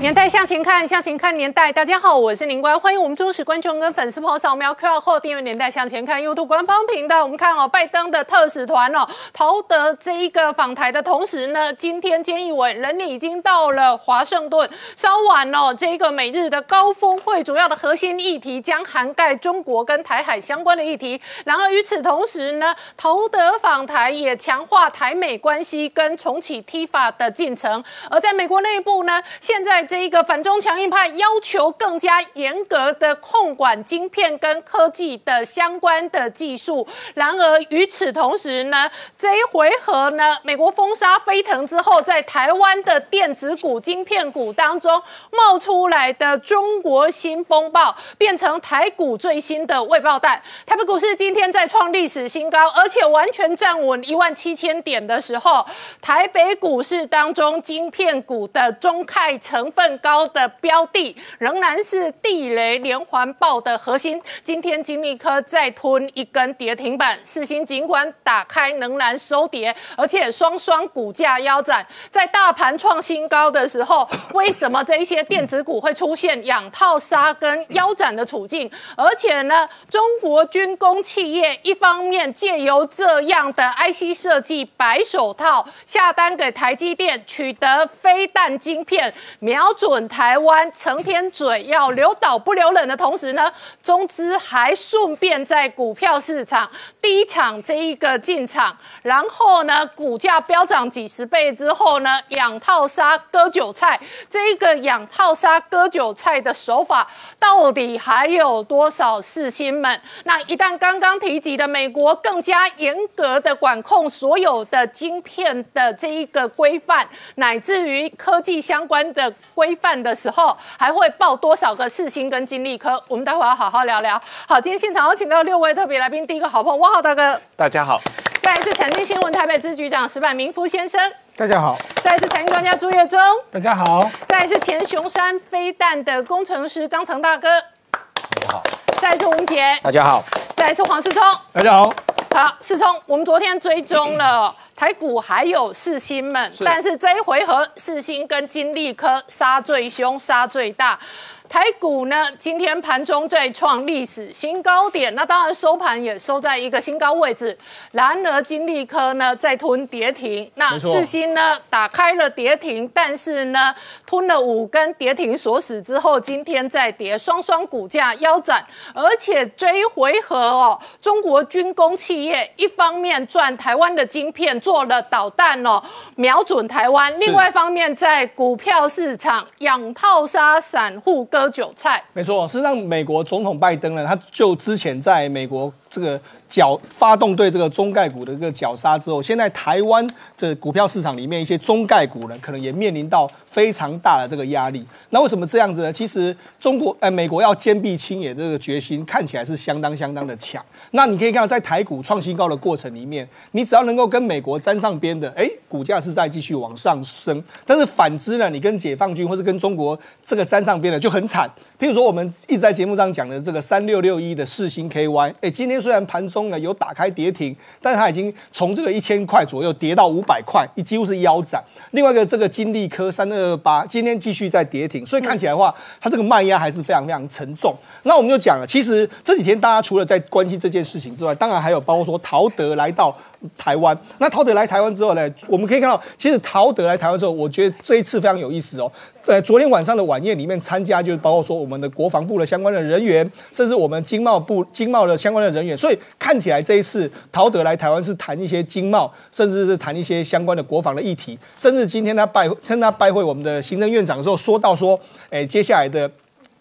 年代向前看，向前看年代。大家好，我是宁官，欢迎我们忠实观众跟粉丝朋友扫描 QR Code 订阅《年代向前看》YouTube 官方频道。我们看哦，拜登的特使团哦，陶德这一个访台的同时呢，今天菅义伟人已经到了华盛顿。稍晚哦，这一个美日的高峰会主要的核心议题将涵盖中国跟台海相关的议题。然而与此同时呢，陶德访台也强化台美关系跟重启 T 法的进程。而在美国内部呢，现在这一个反中强硬派要求更加严格的控管晶片跟科技的相关的技术。然而与此同时呢，这一回合呢，美国封杀飞腾之后，在台湾的电子股、晶片股当中冒出来的中国新风暴，变成台股最新的未爆弹。台北股市今天在创历史新高，而且完全站稳一万七千点的时候，台北股市当中晶片股的中概成份高的标的仍然是地雷连环爆的核心。今天金立科再吞一根跌停板，四星尽管打开仍然收跌，而且双双股价腰斩。在大盘创新高的时候，为什么这一些电子股会出现养套杀跟腰斩的处境？而且呢，中国军工企业一方面借由这样的 IC 设计白手套下单给台积电，取得飞弹晶片，瞄瞄准台湾，成天嘴要留岛不留人的同时呢，中资还顺便在股票市场第一场这一个进场，然后呢，股价飙涨几十倍之后呢，养套杀割韭菜，这一个养套杀割韭菜的手法到底还有多少世新们？那一旦刚刚提及的美国更加严格的管控所有的晶片的这一个规范，乃至于科技相关的规范的时候，还会报多少个世新跟金利科？我们待会要好好聊聊。好，今天现场有请到六位特别来宾，第一个好朋友汪浩大哥，大家好，再来是财经新闻台北支局长石板明夫先生，大家好，再来是财经专家朱月忠，大家好，再来是前雄山飞弹的工程师张成大哥，大家好，再来是吴杰，大家好，再来是黄世聪。大家好。好，世聪，我们昨天追踪了 台股还有世新们，但是这一回合世新跟金利科杀最凶，杀最大。台股呢，今天盘中再创历史新高点，那当然收盘也收在一个新高位置。然而金利科呢，再吞跌停，那没错。世新呢打开了跌停，但是呢吞了五根跌停锁死之后，今天再跌，双双股价腰斩，而且这一回合哦，中国军工企业一方面赚台湾的晶片，做了导弹哦，瞄准台湾；另外一方面在股票市场养套杀散户割韭菜。没错，事实上，美国总统拜登呢，他就之前在美国这个绞发动对这个中概股的一个绞杀之后，现在台湾这股票市场里面一些中概股呢，可能也面临到非常大的这个压力。那为什么这样子呢？其实中国呃，美国要坚壁清野这个决心看起来是相当相当的强。那你可以看到，在台股创新高的过程里面，你只要能够跟美国沾上边的，哎，股价是在继续往上升。但是反之呢，你跟解放军或者跟中国这个沾上边的就很惨。譬如说，我们一直在节目上讲的这个三六六一的世星 KY，哎，今天虽然盘中呢有打开跌停，但是它已经从这个一千块左右跌到五百块，几乎是腰斩。另外一个这个金利科三二二八，今天继续在跌停，所以看起来的话，它这个卖压还是非常非常沉重。那我们就讲了，其实这几天大家除了在关心这件事情之外，当然还有包括说陶德来到。台湾，那陶德来台湾之后呢，我们可以看到，其实陶德来台湾之后，我觉得这一次非常有意思哦。呃，昨天晚上的晚宴里面参加，就是包括说我们的国防部的相关的人员，甚至我们经贸部经贸的相关的人员，所以看起来这一次陶德来台湾是谈一些经贸，甚至是谈一些相关的国防的议题，甚至今天他拜趁他拜会我们的行政院长的时候，说到说，哎，接下来的。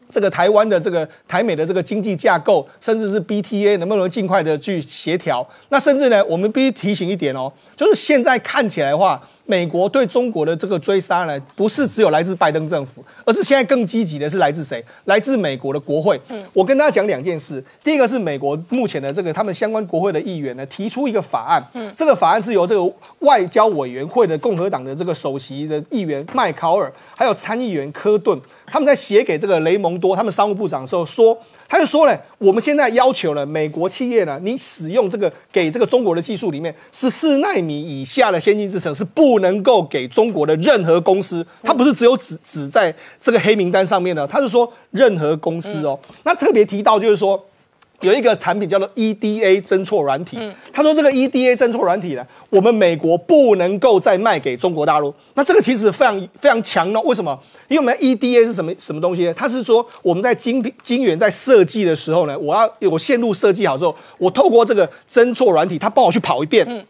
这个台湾的这个台美的这个经济架构，甚至是 BTA 能不能尽快的去协调？那甚至呢，我们必须提醒一点哦，就是现在看起来的话，美国对中国的这个追杀呢，不是只有来自拜登政府，而是现在更积极的是来自谁？来自美国的国会。嗯，我跟大家讲两件事。第一个是美国目前的这个他们相关国会的议员呢，提出一个法案。嗯，这个法案是由这个外交委员会的共和党的这个首席的议员麦考尔，还有参议员科顿，他们在写给这个雷蒙多他们商务部长的时候说。他就说呢，我们现在要求了美国企业呢，你使用这个给这个中国的技术里面，十四纳米以下的先进制程是不能够给中国的任何公司。它不是只有指指在这个黑名单上面的，他是说任何公司哦。那特别提到就是说。有一个产品叫做 EDA 侦错软体，他说这个 EDA 侦错软体呢，我们美国不能够再卖给中国大陆。那这个其实非常非常强哦，为什么？因为我们 EDA 是什么什么东西呢？它是说我们在晶片晶圆在设计的时候呢，我要有线路设计好之后，我透过这个侦错软体，它帮我去跑一遍。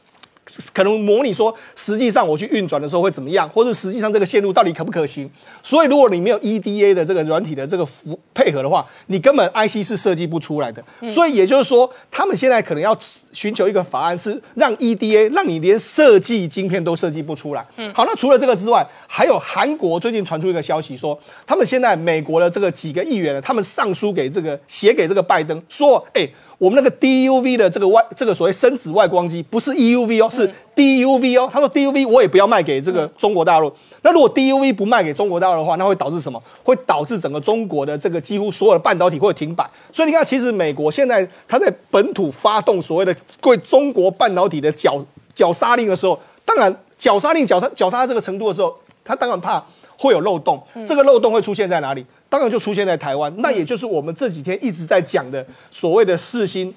可能模拟说，实际上我去运转的时候会怎么样，或者实际上这个线路到底可不可行？所以如果你没有 EDA 的这个软体的这个服配合的话，你根本 IC 是设计不出来的。所以也就是说，他们现在可能要寻求一个法案，是让 EDA 让你连设计晶片都设计不出来。好，那除了这个之外，还有韩国最近传出一个消息说，他们现在美国的这个几个议员呢，他们上书给这个写给这个拜登说，哎。我们那个 DUV 的这个外这个所谓深紫外光机不是 EUV 哦，是 DUV 哦。他说 DUV 我也不要卖给这个中国大陆。那如果 DUV 不卖给中国大陆的话，那会导致什么？会导致整个中国的这个几乎所有的半导体会停摆。所以你看，其实美国现在它在本土发动所谓的对中国半导体的绞绞杀令的时候，当然绞杀令绞杀绞杀到这个程度的时候，他当然怕会有漏洞。这个漏洞会出现在哪里？当然就出现在台湾，那也就是我们这几天一直在讲的所谓的四星，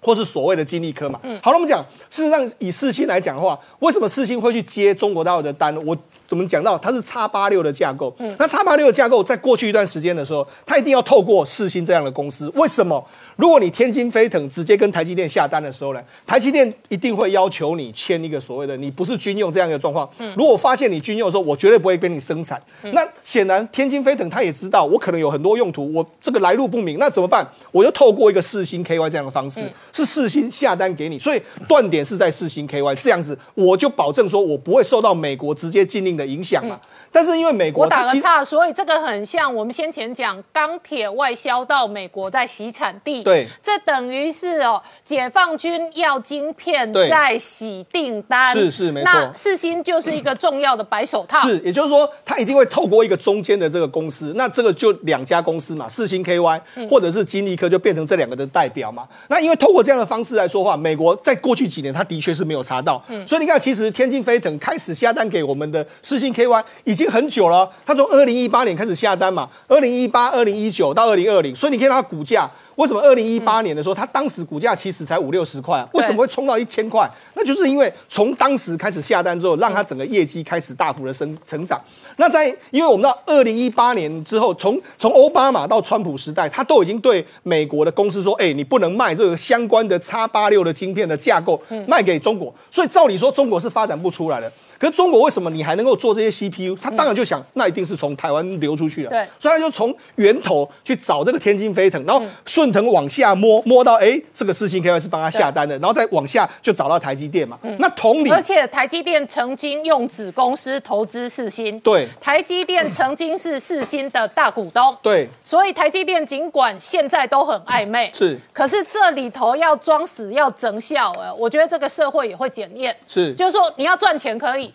或是所谓的金立科嘛。好了，我们讲事实上以四星来讲的话，为什么四星会去接中国大陆的单？我怎么讲到它是叉八六的架构？那叉八六的架构在过去一段时间的时候，它一定要透过四星这样的公司，为什么？如果你天津飞腾直接跟台积电下单的时候呢，台积电一定会要求你签一个所谓的你不是军用这样一个状况。如果发现你军用的时候，我绝对不会跟你生产。那显然天津飞腾他也知道我可能有很多用途，我这个来路不明，那怎么办？我就透过一个四星 KY 这样的方式，是四星下单给你，所以断点是在四星 KY 这样子，我就保证说我不会受到美国直接禁令的影响嘛。但是因为美国，我打个岔，所以这个很像我们先前讲钢铁外销到美国在洗产地，对，这等于是哦，解放军要晶片在洗订单，是是没错，那世新就是一个重要的白手套，是，也就是说，他一定会透过一个中间的这个公司，那这个就两家公司嘛，世新 KY 或者是金立科就变成这两个的代表嘛，那因为透过这样的方式来说话，美国在过去几年他的确是没有查到，所以你看，其实天津飞腾开始下单给我们的世新 KY 经很久了，他从二零一八年开始下单嘛，二零一八、二零一九到二零二零，所以你看它股价为什么二零一八年的时候，它当时股价其实才五六十块，为什么会冲到一千块？那就是因为从当时开始下单之后，让它整个业绩开始大幅的升成长。那在因为我们知道二零一八年之后，从从奥巴马到川普时代，他都已经对美国的公司说，哎，你不能卖这个相关的叉八六的晶片的架构卖给中国，所以照理说中国是发展不出来的。可是中国为什么你还能够做这些 CPU？他当然就想，那一定是从台湾流出去的。对，所以他就从源头去找这个天津飞腾，然后顺藤往下摸，摸到哎，这个事情可以是帮他下单的，然后再往下就找到台积电嘛。那同理，而且台积电曾经用子公司投资四星，对，台积电曾经是四星的大股东，对，所以台积电尽管现在都很暧昧，是，可是这里头要装死要整效，哎，我觉得这个社会也会检验，是，就是说你要赚钱可以。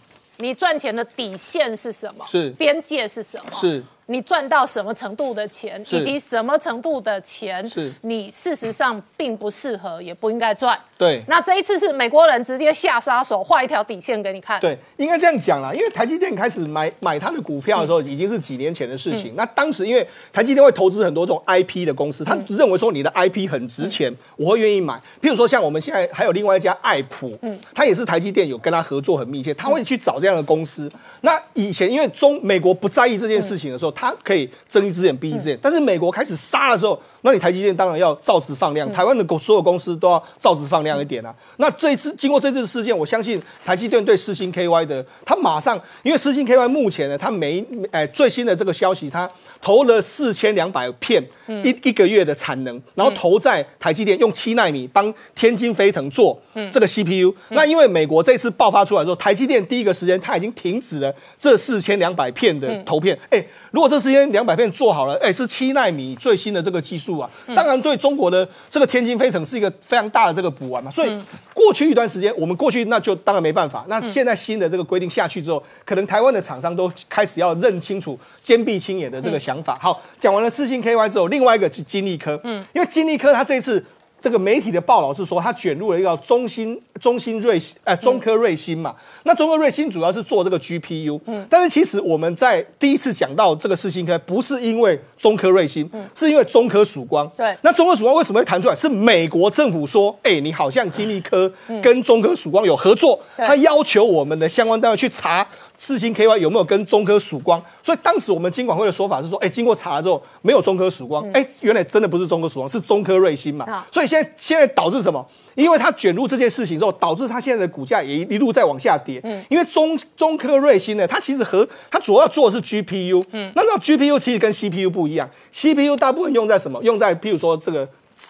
你赚钱的底线是什么？是边界是什么？是。你赚到什么程度的钱，以及什么程度的钱，是你事实上并不适合，也不应该赚。对，那这一次是美国人直接下杀手，画一条底线给你看。对，应该这样讲啦，因为台积电开始买买它的股票的时候，已经是几年前的事情。那当时因为台积电会投资很多这种 IP 的公司，他认为说你的 IP 很值钱，我会愿意买。譬如说像我们现在还有另外一家爱普，嗯，他也是台积电有跟他合作很密切，他会去找这样的公司。那以前因为中美国不在意这件事情的时候，他可以。睁一只眼闭一只眼，但是美国开始杀的时候，那你台积电当然要照实放量，台湾的公所有公司都要照实放量一点啊。那这一次经过这次事件，我相信台积电对四星 KY 的，它马上因为四星 KY 目前呢，它没哎最新的这个消息，它投了四千两百片一一个月的产能，然后投在台积电用七纳米帮天津飞腾做这个 CPU。那因为美国这次爆发出来之后，台积电第一个时间它已经停止了这四千两百片的投片。哎，如果这四千两百片做好了，哎，是七纳米最新的这个技术啊，当然对中国的这个天津飞城是一个非常大的这个补完嘛。所以过去一段时间，我们过去那就当然没办法。那现在新的这个规定下去之后，可能台湾的厂商都开始要认清楚坚壁清野的这个想法。好，讲完了四星 KY 之后，另外一个是金立科，嗯，因为金立科它这一次。这个媒体的报道是说，它卷入了一个中芯中芯瑞呃中科瑞芯嘛。那中科瑞芯主要是做这个 GPU，嗯，但是其实我们在第一次讲到这个四星科，不是因为中科瑞芯，嗯，是因为中科曙光。对，那中科曙光为什么会弹出来？是美国政府说，哎，你好像金立科跟中科曙光有合作，他要求我们的相关单位去查。四星 KY 有没有跟中科曙光？所以当时我们金管会的说法是说，哎，经过查了之后没有中科曙光，哎，原来真的不是中科曙光，是中科瑞星嘛。所以现在现在导致什么？因为它卷入这件事情之后，导致它现在的股价也一路在往下跌。嗯，因为中中科瑞星呢，它其实和它主要做的是 GPU。嗯，那那 GPU 其实跟 CPU 不一样，CPU 大部分用在什么？用在譬如说这个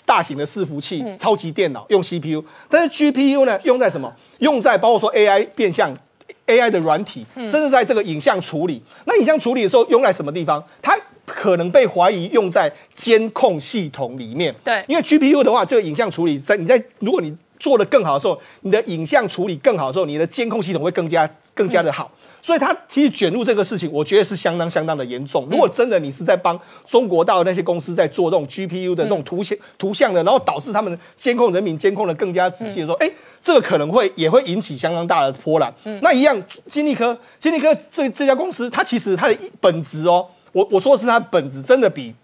大型的伺服器、超级电脑用 CPU，但是 GPU 呢，用在什么？用在包括说 AI 变相。AI 的软体，甚至在这个影像处理，那影像处理的时候用在什么地方？它可能被怀疑用在监控系统里面。对，因为 GPU 的话，这个影像处理在你在如果你做的更好的时候，你的影像处理更好的时候，你的监控系统会更加更加的好。所以他其实卷入这个事情，我觉得是相当相当的严重。如果真的你是在帮中国大陆那些公司在做这种 GPU 的那种图像图像的，然后导致他们监控人民监控的更加仔细的时候，哎。这个可能会也会引起相当大的波澜。那一样，金立科，金立科这这家公司，它其实它的本质哦，我我说的是它本质真的比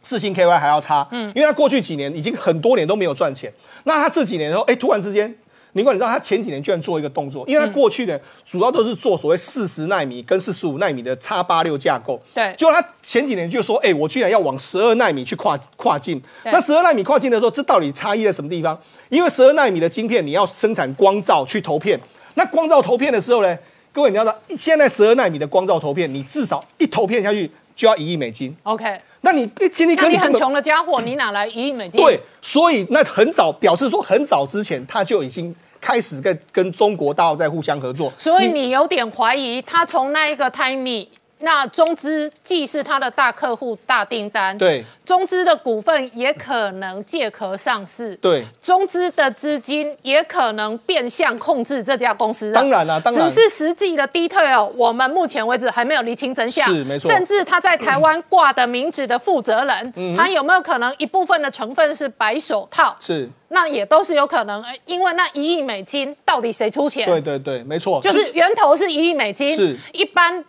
四星 KY 还要差。嗯，因为它过去几年已经很多年都没有赚钱。那它这几年的时候，哎，突然之间，林冠，你知道他前几年居然做一个动作，因为他过去呢主要都是做所谓四十纳米跟四十五纳米的叉八六架构。对，结果它前几年就说，哎，我居然要往十二纳米去跨跨境。那十二纳米跨境的时候，这到底差异在什么地方？因为十二纳米的晶片，你要生产光照去投片，那光照投片的时候呢，各位你要知道，现在十二纳米的光照投片，你至少一投片下去就要一亿美金。OK，那你今天那你很穷的家伙，你哪来一亿美金？对，所以那很早表示说，很早之前他就已经开始跟跟中国大陆在互相合作。所以你有点怀疑，他从那一个 timing。那中资既是他的大客户、大订单，对，中资的股份也可能借壳上市，对，中资的资金也可能变相控制这家公司。当然了，当然，只是实际的 detail，我们目前为止还没有厘清真相。是没错，甚至他在台湾挂的名字的负责人，他有没有可能一部分的成分是白手套？是，那也都是有可能，因为那一亿美金到底谁出钱？对对对，没错，就是源头是一亿美金，是一般。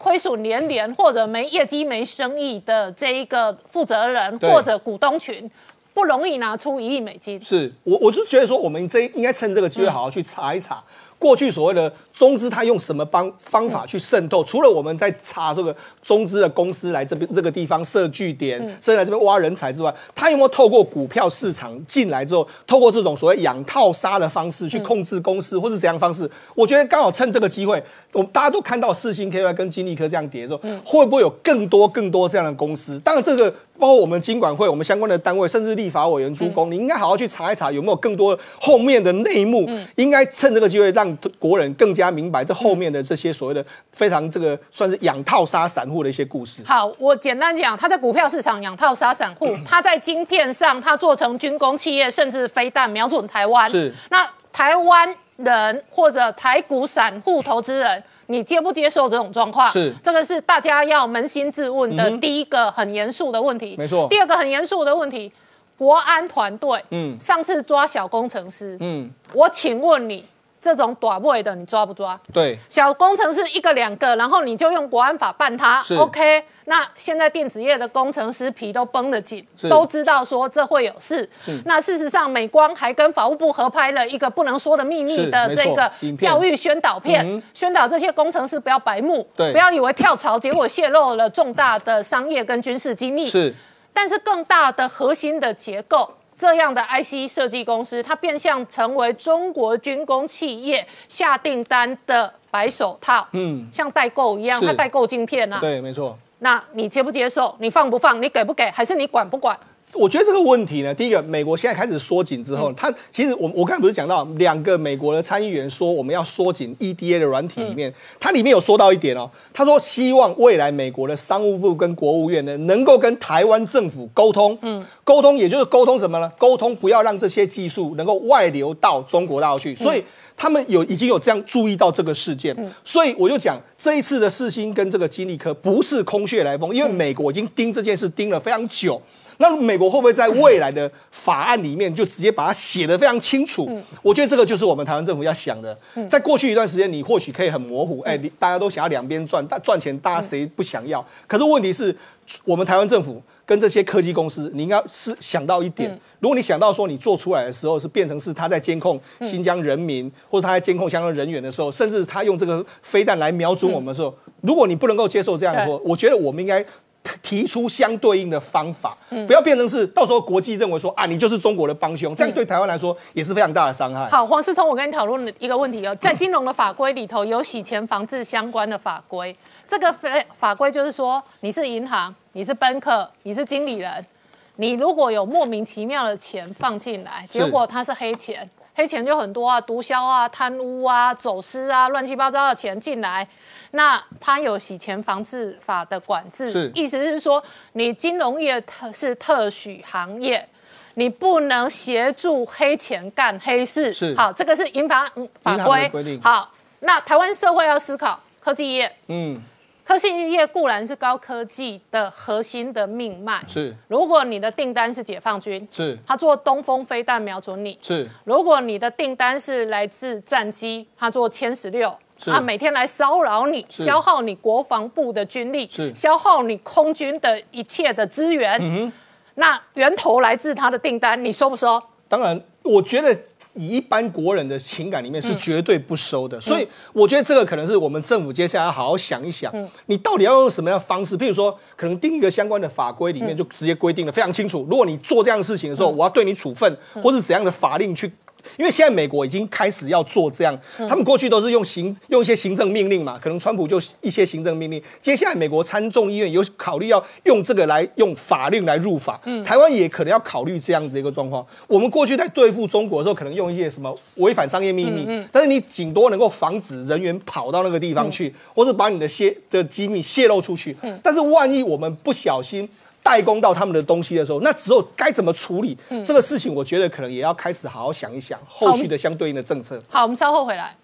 亏损连连或者没业绩、没生意的这一个负责人或者股东群，不容易拿出一亿美金。是我，我就觉得说，我们这应该趁这个机会好好去查一查。过去所谓的中资，它用什么方方法去渗透？除了我们在查这个中资的公司来这边这个地方设据点，甚至来这边挖人才之外，他有没有透过股票市场进来之后，透过这种所谓养套杀的方式去控制公司，或是怎样方式？我觉得刚好趁这个机会，我们大家都看到四星 KY 跟金立科这样跌的时候，会不会有更多更多这样的公司？当然这个。包括我们经管会、我们相关的单位，甚至立法委员出工，你应该好好去查一查，有没有更多后面的内幕。应该趁这个机会，让国人更加明白这后面的这些所谓的非常这个算是养套杀散户的一些故事。好，我简单讲，他在股票市场养套杀散户，他在晶片上，他做成军工企业，甚至飞弹瞄准台湾。是，那台湾人或者台股散户投资人。你接不接受这种状况？是这个是大家要扪心自问的第一个很严肃的问题。没错。第二个很严肃的问题，国安团队，嗯，上次抓小工程师，嗯，我请问你。这种短位的你抓不抓？对，小工程师一个两个，然后你就用国安法办他，OK？那现在电子业的工程师皮都绷得紧，都知道说这会有事。那事实上，美光还跟法务部合拍了一个不能说的秘密的这个教育宣导片，宣导这些工程师不要白目，不要以为跳槽，结果泄露了重大的商业跟军事机密。是。但是更大的核心的结构。这样的 IC 设计公司，它变相成为中国军工企业下订单的白手套，嗯，像代购一样，它代购晶片啊，对，没错。那你接不接受？你放不放？你给不给？还是你管不管？我觉得这个问题呢，第一个，美国现在开始缩紧之后，它其实我我刚才不是讲到两个美国的参议员说我们要缩紧 EDA 的软体里面，它里面有说到一点哦，他说希望未来美国的商务部跟国务院呢能够跟台湾政府沟通，嗯，沟通也就是沟通什么呢？沟通不要让这些技术能够外流到中国大陆去，所以他们有已经有这样注意到这个事件，所以我就讲这一次的世新跟这个金立科不是空穴来风，因为美国已经盯这件事盯了非常久。那美国会不会在未来的法案里面就直接把它写得非常清楚？我觉得这个就是我们台湾政府要想的。在过去一段时间，你或许可以很模糊，哎，大家都想要两边赚，但赚钱大家谁不想要？可是问题是，我们台湾政府跟这些科技公司，你应该是想到一点：如果你想到说你做出来的时候是变成是他在监控新疆人民，或者他在监控相关人员的时候，甚至他用这个飞弹来瞄准我们的时候，如果你不能够接受这样的话，我觉得我们应该。提出相对应的方法，不要变成是到时候国际认为说啊，你就是中国的帮凶，这样对台湾来说也是非常大的伤害。好，黄世聪，我跟你讨论一个问题哦，在金融的法规里头有洗钱防治相关的法规，这个法法规就是说，你是银行，你是奔客，你是经理人，你如果有莫名其妙的钱放进来，结果它是黑钱，黑钱就很多啊，毒枭啊，贪污啊，走私啊，乱七八糟的钱进来。那它有洗钱防治法的管制，意思是说，你金融业特是特许行业，你不能协助黑钱干黑事。是，好，这个是银法法规。好，那台湾社会要思考科技业。嗯，科技业固然是高科技的核心的命脉。是，如果你的订单是解放军，是，他做东风飞弹瞄准你。是，如果你的订单是来自战机，他做歼十六。啊，每天来骚扰你，消耗你国防部的军力，消耗你空军的一切的资源。嗯，那源头来自他的订单，你收不收？当然，我觉得以一般国人的情感里面是绝对不收的。所以，我觉得这个可能是我们政府接下来要好好想一想，你到底要用什么样的方式？譬如说，可能定一个相关的法规里面就直接规定的非常清楚。如果你做这样的事情的时候，我要对你处分，或是怎样的法令去。因为现在美国已经开始要做这样，他们过去都是用行用一些行政命令嘛，可能川普就一些行政命令。接下来美国参众议院有考虑要用这个来用法令来入法，台湾也可能要考虑这样子一个状况。我们过去在对付中国的时候，可能用一些什么违反商业秘密，但是你顶多能够防止人员跑到那个地方去，或是把你的泄的机密泄露出去。但是万一我们不小心。代工到他们的东西的时候，那之后该怎么处理这个事情？我觉得可能也要开始好好想一想后续的相对应的政策。好，我们稍后回来。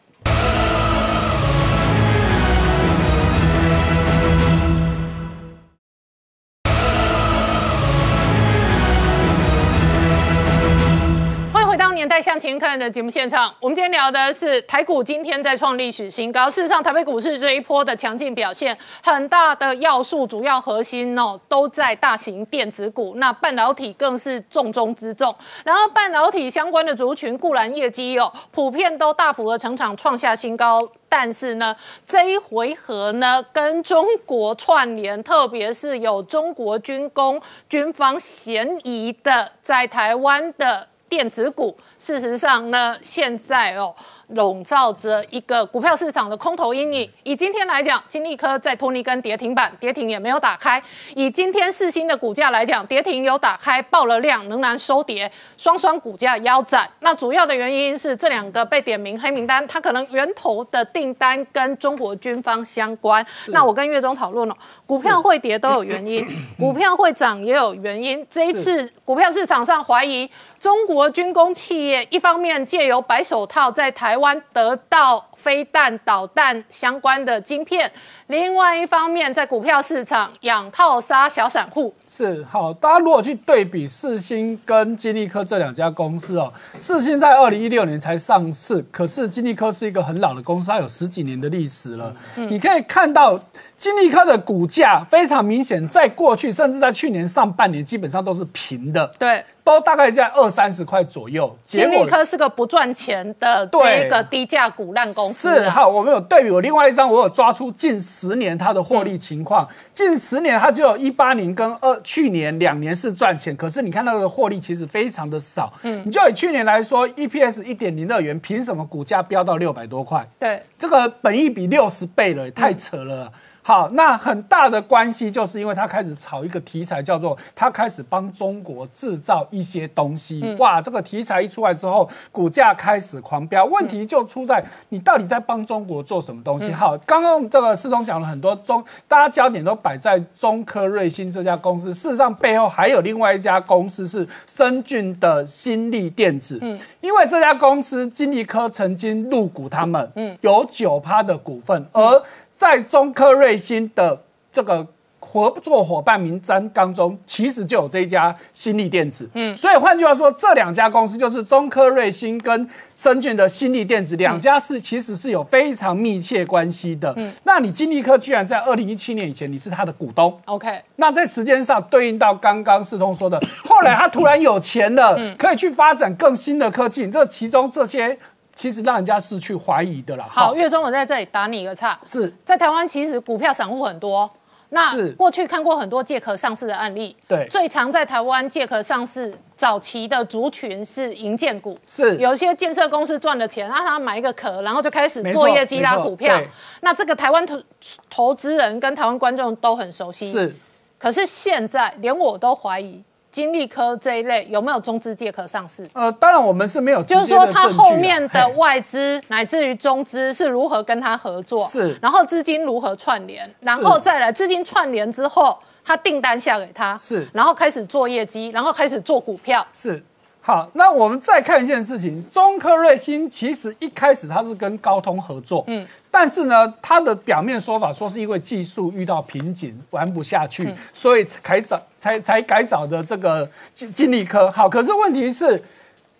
年代向前看的节目现场，我们今天聊的是台股今天在创历史新高。事实上，台北股市这一波的强劲表现，很大的要素、主要核心哦，都在大型电子股。那半导体更是重中之重。然后，半导体相关的族群固然业绩哦，普遍都大幅的成长，创下新高。但是呢，这一回合呢，跟中国串联，特别是有中国军工、军方嫌疑的，在台湾的。电子股，事实上呢，现在哦。笼罩着一个股票市场的空头阴影。以今天来讲，金利科在托尼根跌停板，跌停也没有打开。以今天四星的股价来讲，跌停有打开，爆了量，仍然收跌，双双股价腰斩。那主要的原因是这两个被点名黑名单，它可能源头的订单跟中国军方相关。那我跟岳中讨论了，股票会跌都有原因，股票会涨也有原因。这一次股票市场上怀疑中国军工企业一方面借由白手套在台。台湾得到飞弹、导弹相关的晶片，另外一方面，在股票市场养套杀小散户是好。大家如果去对比四星跟金利科这两家公司哦，四星在二零一六年才上市，可是金利科是一个很老的公司，它有十几年的历史了。你可以看到金利科的股价非常明显，在过去甚至在去年上半年基本上都是平的。对。都大概在二三十块左右。金立科是个不赚钱的这个低价股烂公司。是好，我们有对比，我另外一张我有抓出近十年它的获利情况。近十年它就有一八年跟二去年两年是赚钱，可是你看它的获利其实非常的少。嗯，你就以去年来说，EPS 一点零二元，凭什么股价飙到六百多块？对，这个本益比六十倍了，太扯了。好，那很大的关系就是因为他开始炒一个题材，叫做他开始帮中国制造一些东西。哇，这个题材一出来之后，股价开始狂飙。问题就出在你到底在帮中国做什么东西？好，刚刚这个世东讲了很多中，大家焦点都摆在中科瑞星这家公司，事实上背后还有另外一家公司是深圳的新力电子。嗯，因为这家公司金立科曾经入股他们，嗯，有九趴的股份，而在中科瑞芯的这个合作伙伴名单当中，其实就有这一家新力电子。嗯，所以换句话说，这两家公司就是中科瑞芯跟深圳的新力电子两家是其实是有非常密切关系的。嗯，那你金立科居然在二零一七年以前你是他的股东，OK？那在时间上对应到刚刚世通说的，后来他突然有钱了，可以去发展更新的科技，这其中这些。其实让人家是去怀疑的啦。好，月中我在这里打你一个岔。是在台湾，其实股票散户很多。那过去看过很多借壳上市的案例。对。最常在台湾借壳上市早期的族群是银建股。是。有一些建设公司赚了钱，让他买一个壳，然后就开始做业绩拉股票。那这个台湾投投资人跟台湾观众都很熟悉。是。可是现在连我都怀疑。金利科这一类有没有中资借壳上市？呃，当然我们是没有，就是说它后面的外资乃至于中资是如何跟它合作，是，然后资金如何串联，然后再来资金串联之后，他订单下给他，是，然后开始做业绩，然后开始做股票，是。好，那我们再看一件事情，中科瑞星其实一开始它是跟高通合作，嗯，但是呢，它的表面说法说是因为技术遇到瓶颈，玩不下去，所以才找才才改找的这个金金立科。好，可是问题是。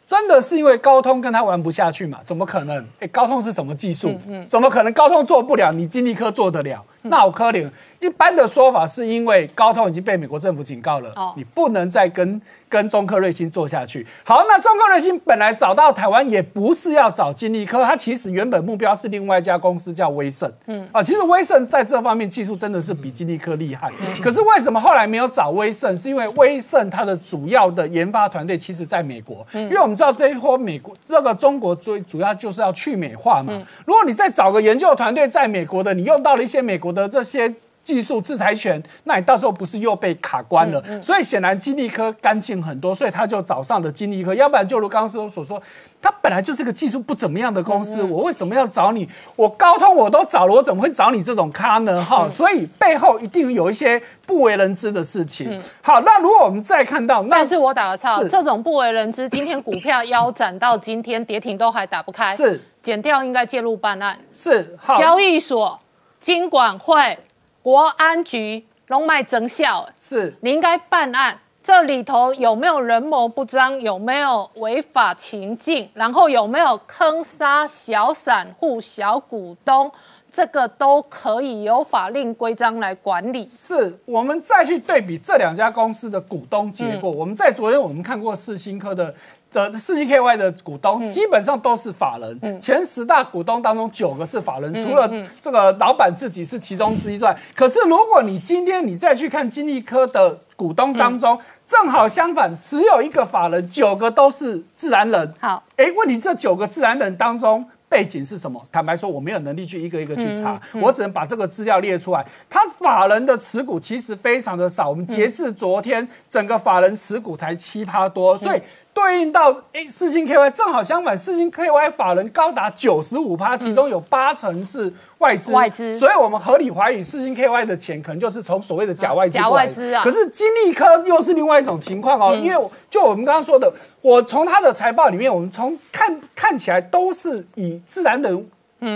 真的是因为高通跟他玩不下去嘛？怎么可能？哎，高通是什么技术？嗯怎么可能高通做不了？你金立科做得了？那我可怜。一般的说法是因为高通已经被美国政府警告了，你不能再跟跟中科瑞星做下去。好，那中科瑞星本来找到台湾也不是要找金立科，它其实原本目标是另外一家公司叫威盛。嗯啊，其实威盛在这方面技术真的是比金立科厉害。可是为什么后来没有找威盛？是因为威盛它的主要的研发团队其实在美国。因为我们知道这一波美国那个中国最主要就是要去美化嘛。如果你再找个研究团队在美国的，你用到了一些美国的这些。技术制裁权，那你到时候不是又被卡关了？所以显然金立科干净很多，所以他就找上了金立科。要不然就如刚刚所说，他本来就是个技术不怎么样的公司，我为什么要找你？我高通我都找了，我怎么会找你这种咖呢？哈，所以背后一定有一些不为人知的事情。好，那如果我们再看到，但是我打个岔，这种不为人知，今天股票腰斩到今天跌停都还打不开，是减掉应该介入办案，是交易所、金管会。国安局龙脉增效，是你应该办案。这里头有没有人谋不彰？有没有违法情境？然后有没有坑杀小散户、小股东？这个都可以由法令规章来管理。是我们再去对比这两家公司的股东结果。我们在昨天我们看过四星科的。的四 G K Y 的股东基本上都是法人，前十大股东当中九个是法人，除了这个老板自己是其中之一之外，可是如果你今天你再去看金立科的股东当中，正好相反，只有一个法人，九个都是自然人。好，哎，问题这九个自然人当中背景是什么？坦白说，我没有能力去一个一个去查，我只能把这个资料列出来。他法人的持股其实非常的少，我们截至昨天，整个法人持股才七趴多，所以。对应到诶，四星 KY 正好相反，四星 KY 法人高达九十五趴，其中有八成是外资，外资，所以我们合理怀疑四星 KY 的钱可能就是从所谓的假外资假外资啊。可是金利科又是另外一种情况哦，因为就我们刚刚说的，我从他的财报里面，我们从看看起来都是以自然人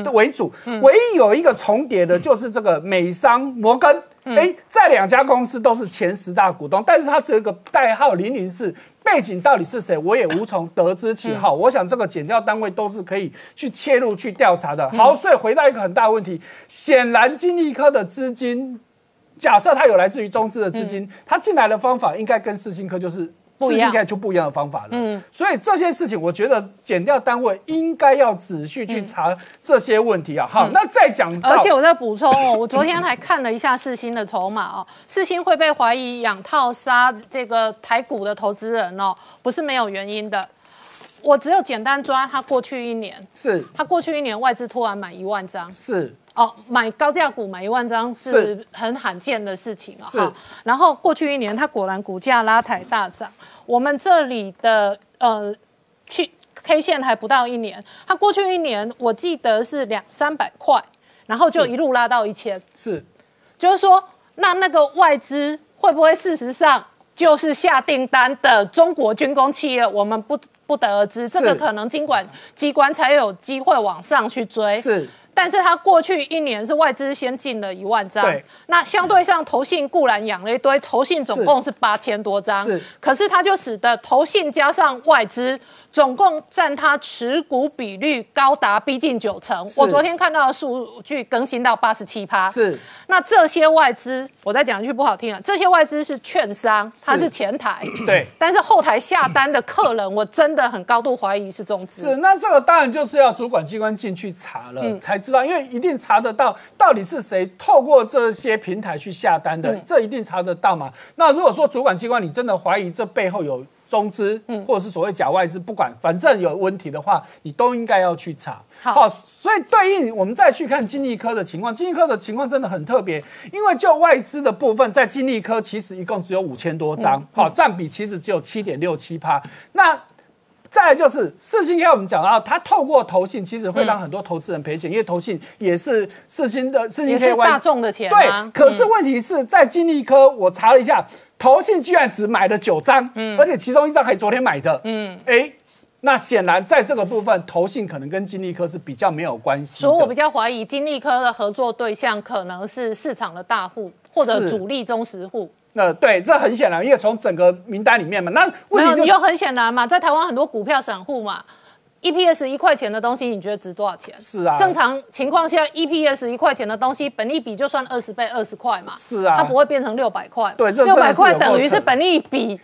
的为主，唯一有一个重叠的就是这个美商摩根，哎，在两家公司都是前十大股东，但是它只有一个代号零零四。背景到底是谁，我也无从得知起好。我想这个检调单位都是可以去切入去调查的。好，所以回到一个很大问题，显然金立科的资金，假设它有来自于中资的资金，它进来的方法应该跟世新科就是不一样。就不一样的方法了。嗯，所以这些事情，我觉得减掉单位应该要仔细去查这些问题啊。好，那再讲，而且我在补充哦，我昨天还看了一下世新的筹码哦，世新会被怀疑养套杀这个台股的投资人哦，不是没有原因的。我只有简单抓他过去一年，是。他过去一年外资突然买一万张，是哦，买高价股买一万张是是很罕见的事情啊。是哈然后过去一年，它果然股价拉抬大涨。我们这里的呃，去 K 线还不到一年，它过去一年我记得是两三百块，然后就一路拉到一千。是就是说，那那个外资会不会事实上就是下订单的中国军工企业？我们不不得而知，这个可能经管机关才有机会往上去追。是但是它过去一年是外资先进了一万张，那相对上投信固然养了一堆，投信总共是。八千多张，是。可是它就使得投信加上外资总共占它持股比率高达逼近九成。我昨天看到的数据更新到八十七趴，是那这些外资，我再讲一句不好听啊，这些外资是券商，它是前台，对。但是后台下单的客人，我真的很高度怀疑是中资。是，那这个当然就是要主管机关进去查了、才知道，因为一定查得到到底是谁透过这些平台去下单的，这一定查得到嘛。那如果说主管机关你真的怀疑这背后有中资，嗯。或者是所谓假外资，不管反正有问题的话，你都应该要去查。好。所以对应我们再去看金利科的情况，金利科的情况真的很特别，因为就外资的部分，在金利科其实一共只有五千多张，好、占比其实只有七点六七趴。那再来就是四星 K，我们讲到它透过投信，其实会让很多投资人赔钱，因为投信也是四星的四星是大众的钱对啊，，可是问题是在金利科，我查了一下，投信居然只买了九张，而且其中一张还昨天买的，嗯，哎。那显然，在这个部分，投信可能跟金利科是比较没有关系。所以我比较怀疑金利科的合作对象可能是市场的大户或者主力忠实户。那对，这很显然，因为从整个名单里面嘛，那没问题有，就是你就很显然嘛，在台湾很多股票散户嘛，EPS 一块钱的东西，你觉得值多少钱？是啊正常情况下，EPS 一块钱的东西，本利比就算二十倍，二十块嘛。是啊它不会变成六百块。对这六百块等于是本利比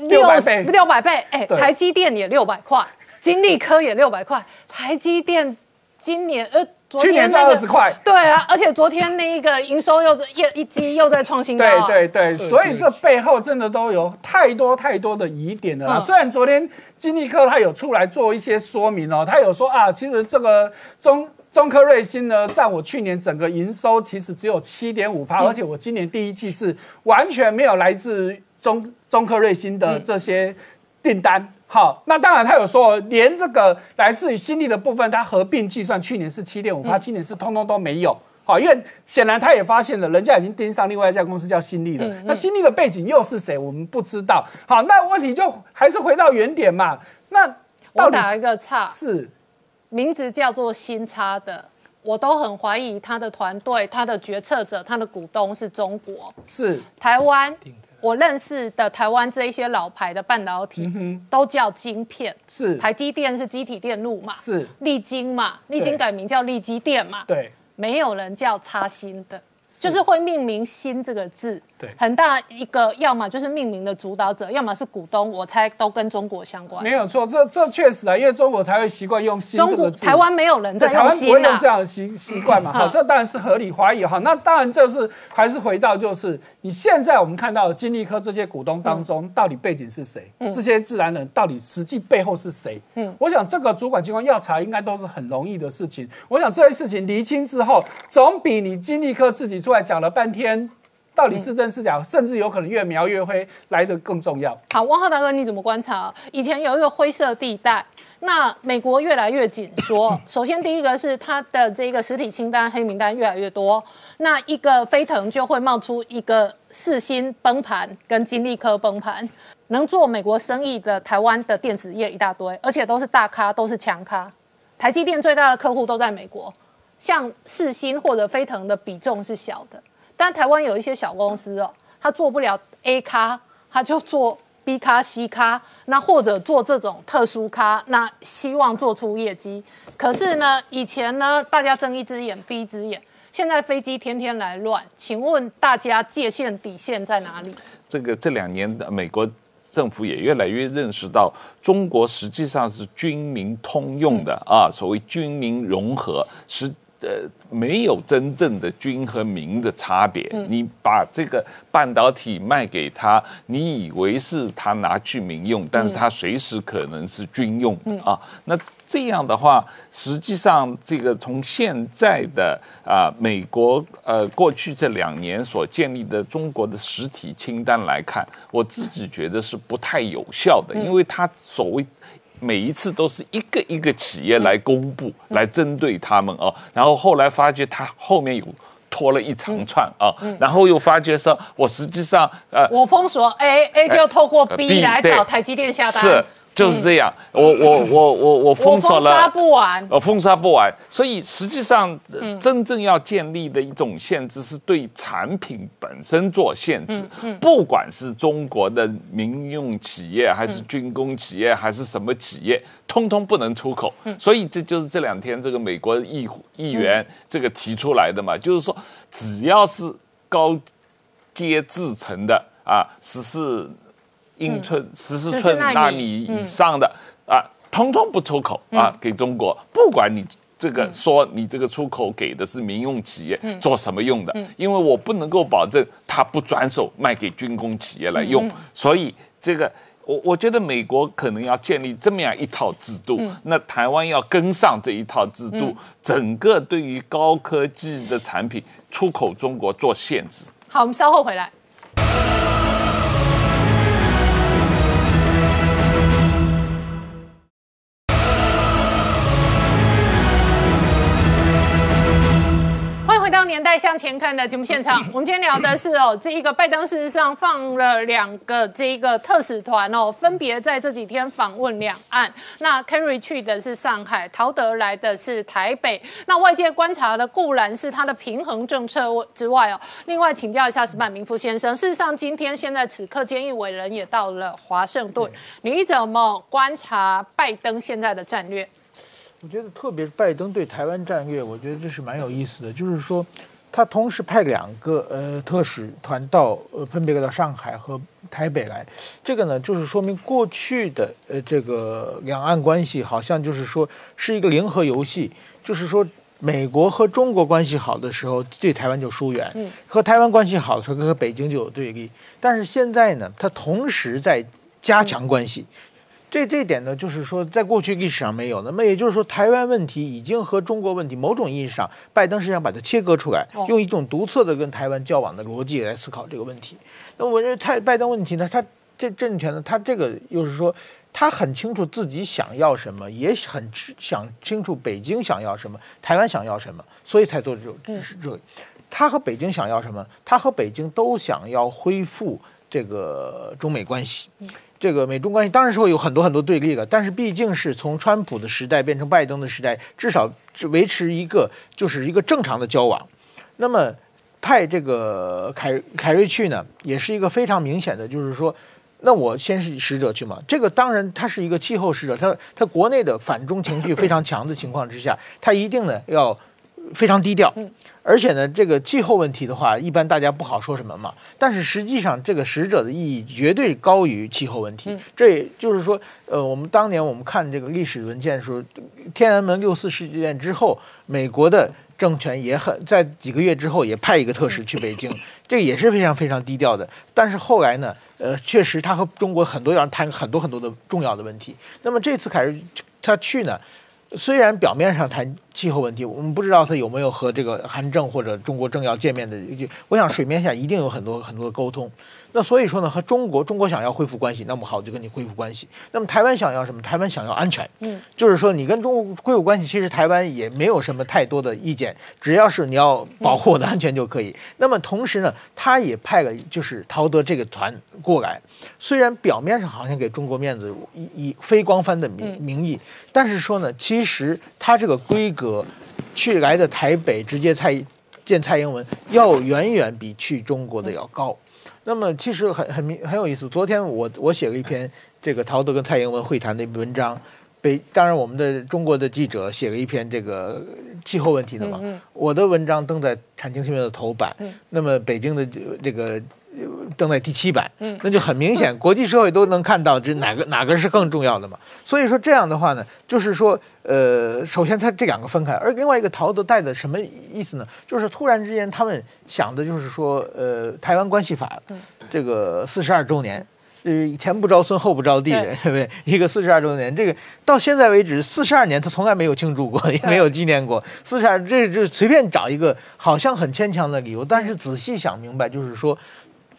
600倍六百倍。哎，对台积电也六百块，金利科也六百块，台积电今年呃。昨去年那个赚20块对啊，而且昨天那一个营收又又一季又在创新高、啊，对对对，所以这背后真的都有太多太多的疑点了啦。嗯虽然昨天金立科他有出来做一些说明哦，他有说啊，其实这个中。中科瑞星呢，占我去年整个营收其实只有七点五趴，而且我今年第一季是完全没有来自中中科瑞星的这些订单。好，那当然他有说，连这个来自于新力的部分，它合并计算，去年是七点五趴，今年是通通都没有。好，因为显然他也发现了，人家已经盯上另外一家公司叫新力了。那新力的背景又是谁？我们不知道。好，那问题就还是回到原点嘛。那到底我打一个岔，是名字叫做新差的，我都很怀疑他的团队、他的决策者、他的股东是中国、是台湾。我认识的台湾这一些老牌的半导体，都叫晶片。是。台积电是机体电路嘛，是，力晶嘛，力晶改名叫力基电嘛，对。没有人叫插芯的，就是会命名“芯”这个字。对很大一个，要么就是命名的主导者，要么是股东，我猜都跟中国相关没。有错。这这确实啊，因为中国才会习惯用“新”中国这个字。台湾没有人在台湾不会用啊这样的习习惯嘛？好，嗯这当然是合理怀疑哈。那当然就是还是回到就是你现在我们看到的金利科这些股东当中，到底背景是谁？这些自然人到底实际背后是谁？嗯，我想这个主管机关要查应该都是很容易的事情。我想这些事情厘清之后，总比你金利科自己出来讲了半天。到底是真是假，甚至有可能越描越黑，来得更重要。好，汪浩大哥，你怎么观察？以前有一个灰色地带，那美国越来越紧缩。首先，第一个是它的这个实体清单、黑名单越来越多，那一个飞腾就会冒出一个四星崩盘跟金利科崩盘。能做美国生意的台湾的电子业一大堆，而且都是大咖，都是强咖。台积电最大的客户都在美国，像四星或者飞腾的比重是小的。但台湾有一些小公司哦，它做不了 A 咖，它就做 B 咖、C 咖，那或者做这种特殊咖，那希望做出业绩。可是呢，以前呢，大家睁一只眼闭一只眼，现在飞机天天来乱，请问大家界限底线在哪里？这个这两年的美国政府也越来越认识到，中国实际上是军民通用的啊，所谓军民融合是。呃，没有真正的军和民的差别。你把这个半导体卖给他，你以为是他拿去民用，但是他随时可能是军用啊。那这样的话，实际上这个从现在的啊美国呃过去这两年所建立的中国的实体清单来看，我自己觉得是不太有效的，因为他所谓。每一次都是一个一个企业来公布，来针对他们啊，然后后来发觉他后面有拖了一长串啊，然后又发觉说，我实际上呃，我封锁 A，A 就透过 B 来找台积电下单。是。就是这样，我我我我我封锁了，封杀不完，我，封杀不完，所以实际上真正要建立的一种限制是对产品本身做限制，不管是中国的民用企业，还是军工企业，还是什么企业，通通不能出口。所以这就是这两天这个美国议议员这个提出来的嘛，就是说只要是高阶制成的啊，十四。英寸十四寸纳米以上的啊，通通不出口啊，给中国。不管你这个说你这个出口给的是民用企业，做什么用的？因为我不能够保证他不转手卖给军工企业来用。所以这个我我觉得美国可能要建立这么样一套制度，那台湾要跟上这一套制度，整个对于高科技的产品出口中国做限制。好，我们稍后回来。年代向前看的节目现场，我们今天聊的是哦，这一个拜登事实上放了两个这一个特使团哦，分别在这几天访问两岸。那 Kerry 去的是上海，陶德来的是台北。那外界观察的固然是他的平衡政策之外哦，另外请教一下石板明夫先生，事实上今天现在此刻，监狱伟人也到了华盛顿，你怎么观察拜登现在的战略？我觉得，特别是拜登对台湾战略，我觉得这是蛮有意思的。就是说，他同时派两个呃特使团到呃分别到上海和台北来，这个呢，就是说明过去的呃这个两岸关系好像就是说是一个零和游戏，就是说美国和中国关系好的时候，对台湾就疏远；和台湾关系好的时候，跟北京就有对立。但是现在呢，他同时在加强关系。这这点呢，就是说，在过去历史上没有。那么也就是说，台湾问题已经和中国问题某种意义上，拜登是想把它切割出来，用一种独特的跟台湾交往的逻辑来思考这个问题。那我认为，他拜登问题呢，他这政权呢，他这个又是说，他很清楚自己想要什么，也很想清楚北京想要什么，台湾想要什么，所以才做这种这个。他和北京想要什么？他和北京都想要恢复这个中美关系。这个美中关系当然是会有很多很多对立的，但是毕竟是从川普的时代变成拜登的时代，至少维持一个就是一个正常的交往。那么派这个凯凯瑞去呢，也是一个非常明显的，就是说，那我先是使者去嘛。这个当然他是一个气候使者，他他国内的反中情绪非常强的情况之下，他一定呢要。非常低调，而且呢，这个气候问题的话，一般大家不好说什么嘛。但是实际上，这个使者的意义绝对高于气候问题。这也就是说，呃，我们当年我们看这个历史文件的时候，天安门六四事件之后，美国的政权也很在几个月之后也派一个特使去北京，这个也是非常非常低调的。但是后来呢，呃，确实他和中国很多要谈很多很多的重要的问题。那么这次凯瑞他去呢？虽然表面上谈气候问题，我们不知道他有没有和这个韩正或者中国政要见面的。我想水面下一定有很多很多的沟通。那所以说呢，和中国，中国想要恢复关系，那么好，就跟你恢复关系。那么台湾想要什么？台湾想要安全。嗯，就是说你跟中国恢复关系，其实台湾也没有什么太多的意见，只要是你要保护我的安全就可以。那么同时呢，他也派了就是陶德这个团过来，虽然表面上好像给中国面子，以以非光帆的名名义，但是说呢，其实他这个规格，去来的台北直接蔡见蔡英文，要远远比去中国的要高。那么其实很很明很有意思。昨天我我写了一篇这个陶德跟蔡英文会谈的文章，北当然我们的中国的记者写了一篇这个气候问题的嘛。我的文章登在《产经新闻》的头版。那么北京的这个登在第七版，嗯，那就很明显，国际社会都能看到这哪个哪个是更重要的嘛。所以说这样的话呢，就是说，呃，首先它这两个分开，而另外一个陶德带的什么意思呢？就是突然之间他们想的就是说，呃，台湾关系法这个四十二周年。呃，前不着村后不着地的，对不对？一个四十二周年，这个到现在为止四十二年，他从来没有庆祝过，也 没有纪念过。四十二，这这随便找一个好像很牵强的理由，但是仔细想明白，就是说，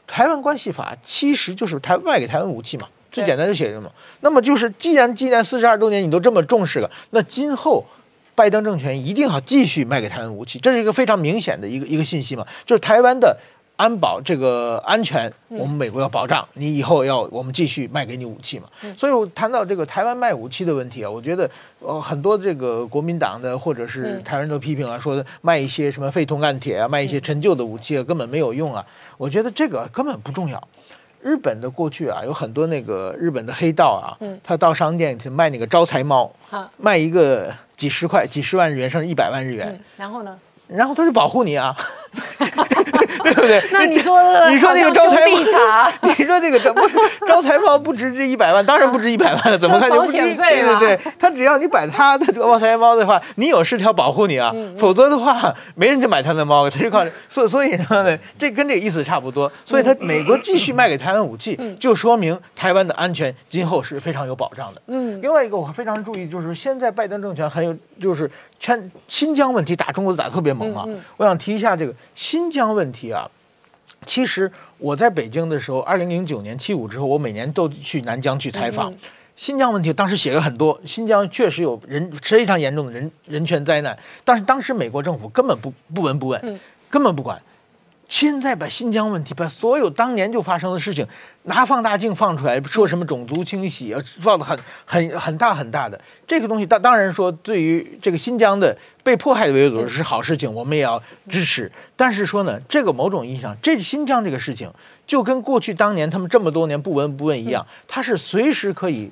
台湾关系法其实就是台卖给台湾武器嘛，最简单就写着嘛。那么就是，既然纪念四十二周年你都这么重视了，那今后拜登政权一定要继续卖给台湾武器，这是一个非常明显的一个一个信息嘛，就是台湾的。安保这个安全，我们美国要保障。你以后要我们继续卖给你武器嘛？所以我谈到这个台湾卖武器的问题啊，我觉得呃很多这个国民党的或者是台湾人都批评啊，说卖一些什么废铜烂铁啊，卖一些陈旧的武器啊，根本没有用啊。我觉得这个根本不重要。日本的过去啊，有很多那个日本的黑道啊，他到商店去卖那个招财猫，卖一个几十块、几十万日元，甚至一百万日元。然后呢？然后他就保护你啊。对不对？那你说，你说那个招财猫，你说这个不是招财猫不值这一百万，当然不值一百万了，怎么看就不值？对对对，他只要你摆他的招财猫的话，你有事条保护你啊，否则的话没人就买他的猫，他就靠所所以呢，这跟这个意思差不多。所以他美国继续卖给台湾武器，就说明台湾的安全今后是非常有保障的。嗯，另外一个我非常注意，就是现在拜登政权还有就是全新疆问题打中国打特别猛啊，我想提一下这个新疆问题。啊，其实我在北京的时候，二零零九年七五之后，我每年都去南疆去采访。新疆问题当时写了很多，新疆确实有人非常严重的人人权灾难，但是当时美国政府根本不不闻不问，根本不管。现在把新疆问题，把所有当年就发生的事情拿放大镜放出来，说什么种族清洗啊，放的很很很大很大的这个东西，当当然说对于这个新疆的被迫害的维吾尔族是好事情，我们也要支持。但是说呢，这个某种意义上，这新疆这个事情就跟过去当年他们这么多年不闻不问一样，它是随时可以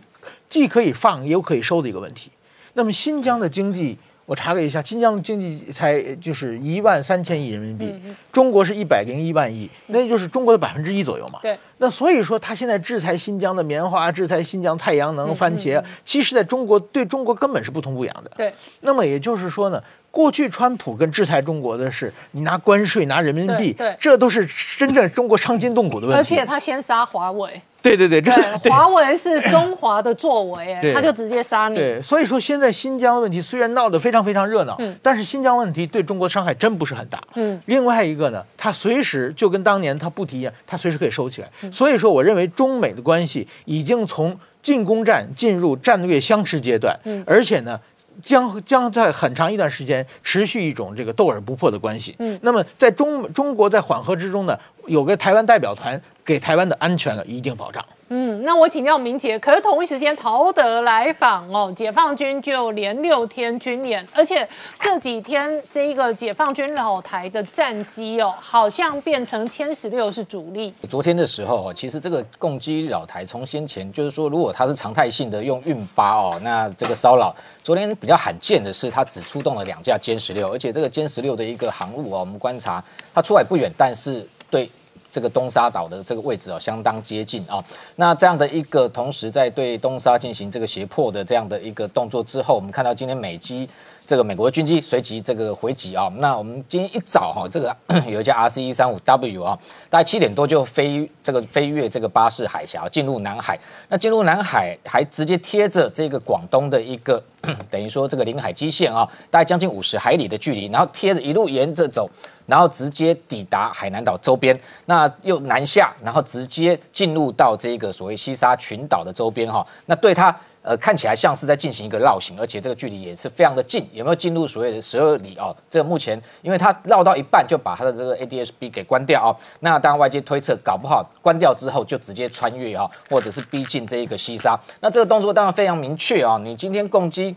既可以放又可以收的一个问题。那么新疆的经济。我查了一下，新疆经济才就是一万三千亿人民币，中国是一百零一万亿，那就是中国的百分之一左右嘛。对，那所以说他现在制裁新疆的棉花，制裁新疆太阳能、番茄，其实在中国对中国根本是不痛不痒的。对，那么也就是说呢，过去川普跟制裁中国的是你拿关税、拿人民币，对，这都是真正中国伤筋动骨的问题。而且他先杀华为。对对对，这华为是中华的作为，他就直接杀你。对，所以说现在新疆问题虽然闹得非常非常热闹，但是新疆问题对中国伤害真不是很大。嗯，另外一个呢，他随时就跟当年他不提一样，他随时可以收起来。所以说，我认为中美的关系已经从进攻战进入战略相持阶段，而且呢。将将在很长一段时间持续一种这个斗而不破的关系。嗯，那么在中中国在缓和之中呢，有个台湾代表团给台湾的安全了一定保障。嗯，那我请教明杰，可是同一时间陶德来访哦，解放军就连六天军演，而且这几天这一个解放军老台的战机哦，好像变成歼十六是主力。昨天的时候，其实这个攻击老台从先前就是说，如果它是常态性的用运八哦，那这个骚扰。昨天比较罕见的是，它只出动了两架歼十六，而且这个歼十六的一个航路哦，我们观察它出海不远，但是对。这个东沙岛的这个位置哦，相当接近啊。那这样的一个同时在对东沙进行这个胁迫的这样的一个动作之后，我们看到今天美机这个美国的军机随即这个回击啊。那我们今天一早哈，这个 有一架 R C 一三五 W 啊，大概七点多就飞这个飞越这个巴士海峡进入南海。那进入南海还直接贴着这个广东的一个 等于说这个领海基线啊，大概将近五十海里的距离，然后贴着一路沿着走。然后直接抵达海南岛周边，那又南下，然后直接进入到这个所谓西沙群岛的周边哈。那对它呃看起来像是在进行一个绕行，而且这个距离也是非常的近。有没有进入所谓的十二里哦？这个目前因为它绕到一半就把它的这个 ADSB 给关掉啊。那当然外界推测，搞不好关掉之后就直接穿越啊，或者是逼近这一个西沙。那这个动作当然非常明确啊。你今天攻击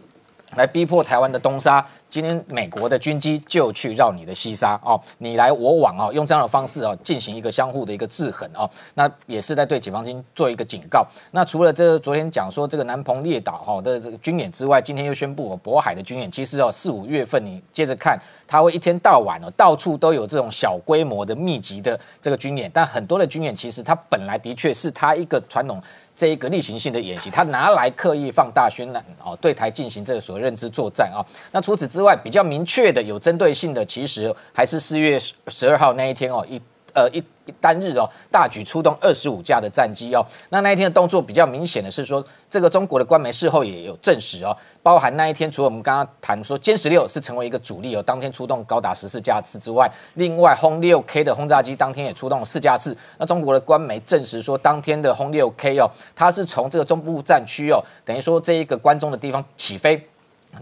来逼迫台湾的东沙。今天美国的军机就去绕你的西沙哦，你来我往哦，用这样的方式哦进行一个相互的一个制衡哦，那也是在对解放军做一个警告。那除了这昨天讲说这个南鹏列岛哈的这个军演之外，今天又宣布哦渤海的军演，其实哦四五月份你接着看它会一天到晚哦，到处都有这种小规模的密集的这个军演，但很多的军演其实它本来的确是它一个传统。这一个例行性的演习，他拿来刻意放大渲染哦，对台进行这个所谓认知作战啊。那除此之外，比较明确的、有针对性的，其实还是四月十二号那一天哦，一呃一。单日哦，大举出动二十五架的战机哦，那那一天的动作比较明显的是说，这个中国的官媒事后也有证实哦，包含那一天除了我们刚刚谈说歼十六是成为一个主力哦，当天出动高达十四架次之外，另外轰六 K 的轰炸机当天也出动了四架次。那中国的官媒证实说，当天的轰六 K 哦，它是从这个中部战区哦，等于说这一个关中的地方起飞。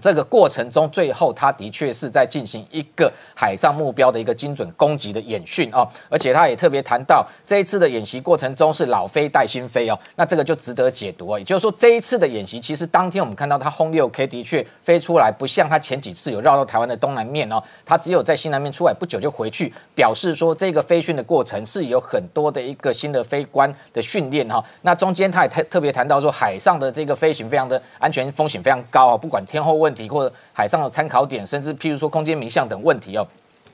这个过程中，最后他的确是在进行一个海上目标的一个精准攻击的演训哦，而且他也特别谈到这一次的演习过程中是老飞带新飞哦，那这个就值得解读哦，也就是说这一次的演习其实当天我们看到他轰六 K 的确飞出来，不像他前几次有绕到台湾的东南面哦，他只有在西南面出来不久就回去，表示说这个飞训的过程是有很多的一个新的飞官的训练哈，那中间他也特特别谈到说海上的这个飞行非常的安全风险非常高啊，不管天后。问题或者海上的参考点，甚至譬如说空间名相等问题哦，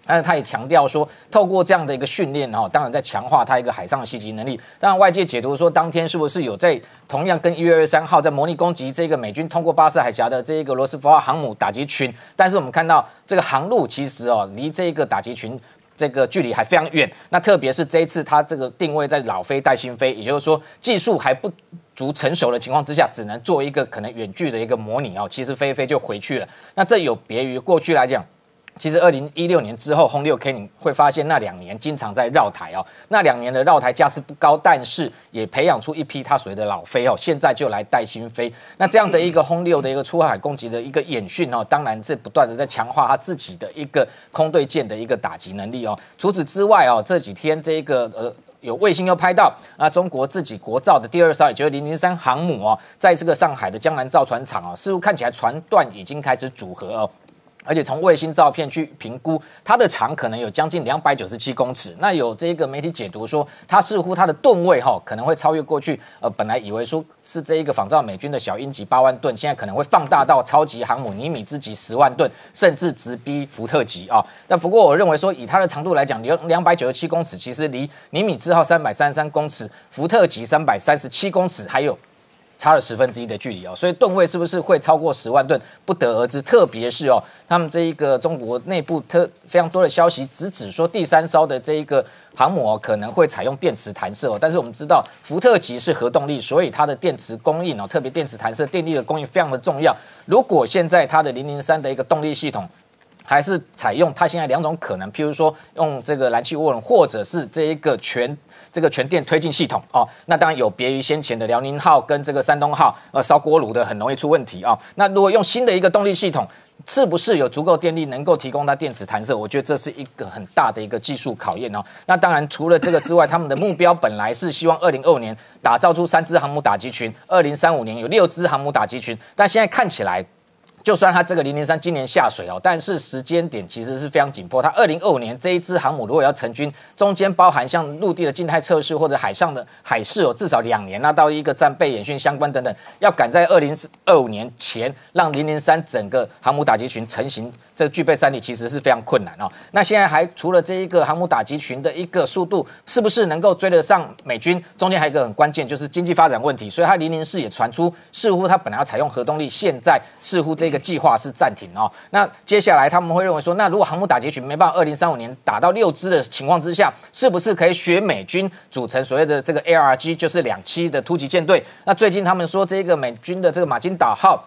但是他也强调说，透过这样的一个训练哦，当然在强化他一个海上的袭击能力。当然外界解读说，当天是不是有在同样跟一月二三号在模拟攻击这个美军通过巴士海峡的这一个罗斯福号航母打击群？但是我们看到这个航路其实哦，离这个打击群这个距离还非常远。那特别是这一次它这个定位在老飞带新飞，也就是说技术还不。足成熟的情况之下，只能做一个可能远距的一个模拟哦。其实飞飞就回去了。那这有别于过去来讲，其实二零一六年之后轰六 K，你会发现那两年经常在绕台哦。那两年的绕台价是不高，但是也培养出一批他所谓的老飞哦。现在就来带新飞。那这样的一个轰六的一个出海攻击的一个演训哦，当然是不断的在强化他自己的一个空对舰的一个打击能力哦。除此之外哦，这几天这个呃。有卫星又拍到啊，中国自己国造的第二艘，也就是零零三航母哦，在这个上海的江南造船厂啊，似乎看起来船段已经开始组合哦。而且从卫星照片去评估，它的长可能有将近两百九十七公尺。那有这个媒体解读说，它似乎它的吨位哈可能会超越过去。呃，本来以为说是这一个仿造美军的小鹰级八万吨，现在可能会放大到超级航母尼米兹级十万吨，甚至直逼福特级啊。但不过我认为说，以它的长度来讲，两两百九十七公尺，其实离尼米兹号三百三十三公尺，福特级三百三十七公尺还有。差了十分之一的距离哦，所以吨位是不是会超过十万吨，不得而知。特别是哦，他们这一个中国内部特非常多的消息，只指说第三艘的这一个航母，可能会采用电磁弹射。但是我们知道，福特级是核动力，所以它的电磁供应哦，特别电磁弹射电力的供应非常的重要。如果现在它的零零三的一个动力系统，还是采用它现在两种可能，譬如说用这个燃气涡轮，或者是这一个全。这个全电推进系统哦，那当然有别于先前的辽宁号跟这个山东号，呃，烧锅炉的很容易出问题啊。那如果用新的一个动力系统，是不是有足够电力能够提供它电池弹射？我觉得这是一个很大的一个技术考验哦。那当然除了这个之外，他们的目标本来是希望二零二五年打造出三支航母打击群，二零三五年有六支航母打击群，但现在看起来。就算它这个零零三今年下水哦，但是时间点其实是非常紧迫。它二零二五年这一支航母如果要成军，中间包含像陆地的静态测试或者海上的海试哦，至少两年。那到一个战备演训相关等等，要赶在二零二五年前让零零三整个航母打击群成型，这具备战力其实是非常困难哦。那现在还除了这一个航母打击群的一个速度，是不是能够追得上美军？中间还有一个很关键就是经济发展问题。所以它零零四也传出，似乎它本来要采用核动力，现在似乎这个。计划是暂停哦，那接下来他们会认为说，那如果航母打击群没办法二零三五年打到六支的情况之下，是不是可以学美军组成所谓的这个 ARG，就是两栖的突击舰队？那最近他们说，这个美军的这个马金岛号。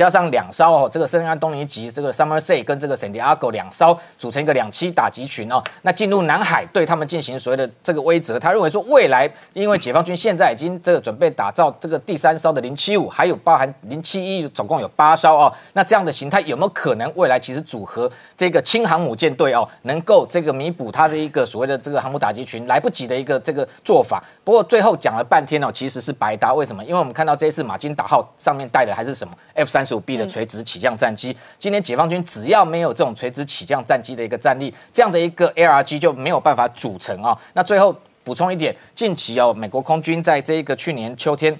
加上两艘哦，这个圣安东尼级这个 Somerset 跟这个 San Diego 两艘组成一个两栖打击群哦，那进入南海对他们进行所谓的这个威慑。他认为说，未来因为解放军现在已经这个准备打造这个第三艘的零七五，还有包含零七一，总共有八艘哦。那这样的形态有没有可能未来其实组合这个轻航母舰队哦，能够这个弥补它的一个所谓的这个航母打击群来不及的一个这个做法？不过最后讲了半天哦，其实是白搭。为什么？因为我们看到这一次马金达号上面带的还是什么 F 三十五 B 的垂直起降战机。今天解放军只要没有这种垂直起降战机的一个战力，这样的一个 ARG 就没有办法组成啊。那最后补充一点，近期哦，美国空军在这一个去年秋天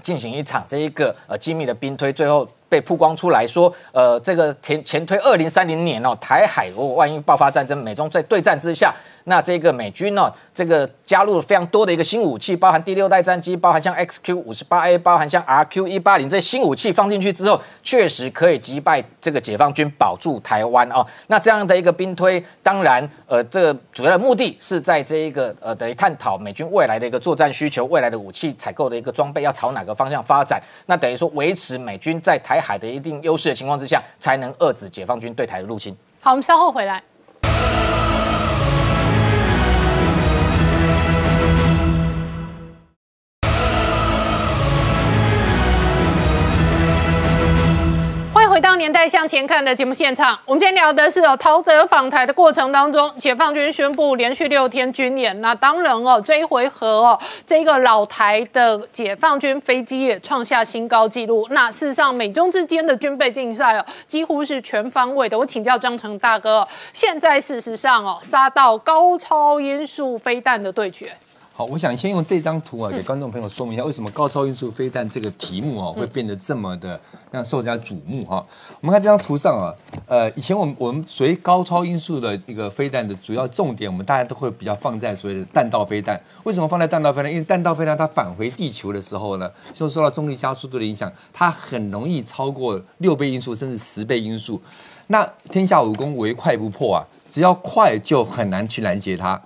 进行一场这一个呃机密的兵推，最后。被曝光出来说，呃，这个前前推二零三零年哦，台海如果万一爆发战争，美中在对战之下。那这个美军呢，这个加入了非常多的一个新武器，包含第六代战机，包含像 XQ 五十八 A，包含像 RQ 一八零这些新武器放进去之后，确实可以击败这个解放军，保住台湾哦。那这样的一个兵推，当然，呃，这个主要的目的是在这一个呃，等于探讨美军未来的一个作战需求，未来的武器采购的一个装备要朝哪个方向发展。那等于说维持美军在台海的一定优势的情况之下，才能遏制解放军对台的入侵。好，我们稍后回来。回到年代向前看的节目现场，我们今天聊的是哦，陶德访台的过程当中，解放军宣布连续六天军演。那当然哦，这一回合哦，这个老台的解放军飞机也创下新高纪录。那事实上，美中之间的军备竞赛哦，几乎是全方位的。我请教张成大哥，现在事实上哦，杀到高超音速飞弹的对决。好，我想先用这张图啊，给观众朋友说明一下，为什么高超音速飞弹这个题目啊，会变得这么的让受人家瞩目哈。我们看这张图上啊，呃，以前我们我们所谓高超音速的一个飞弹的主要重点，我们大家都会比较放在所谓的弹道飞弹。为什么放在弹道飞弹？因为弹道飞弹它返回地球的时候呢，就受到重力加速度的影响，它很容易超过六倍音速甚至十倍音速。那天下武功唯快不破啊，只要快就很难去拦截它。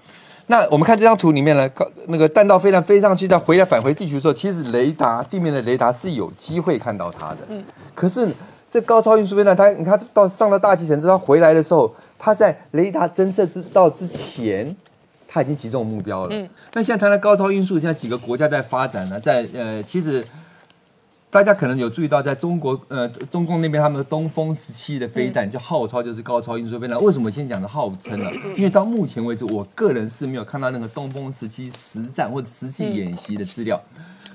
那我们看这张图里面呢，高那个弹道飞弹飞上去再回来返回地球的时候，其实雷达地面的雷达是有机会看到它的。嗯。可是这高超音速飞弹，它你看到上了大气层之后，它回来的时候，它在雷达侦测之到之前，它已经击中目标了。嗯。那现在谈到高超音速，现在几个国家在发展呢，在呃，其实。大家可能有注意到，在中国，呃，中共那边他们的东风十七的飞弹就号称就是高超音速飞弹。为什么先讲的号称呢？因为到目前为止，我个人是没有看到那个东风十七实战或者实际演习的资料。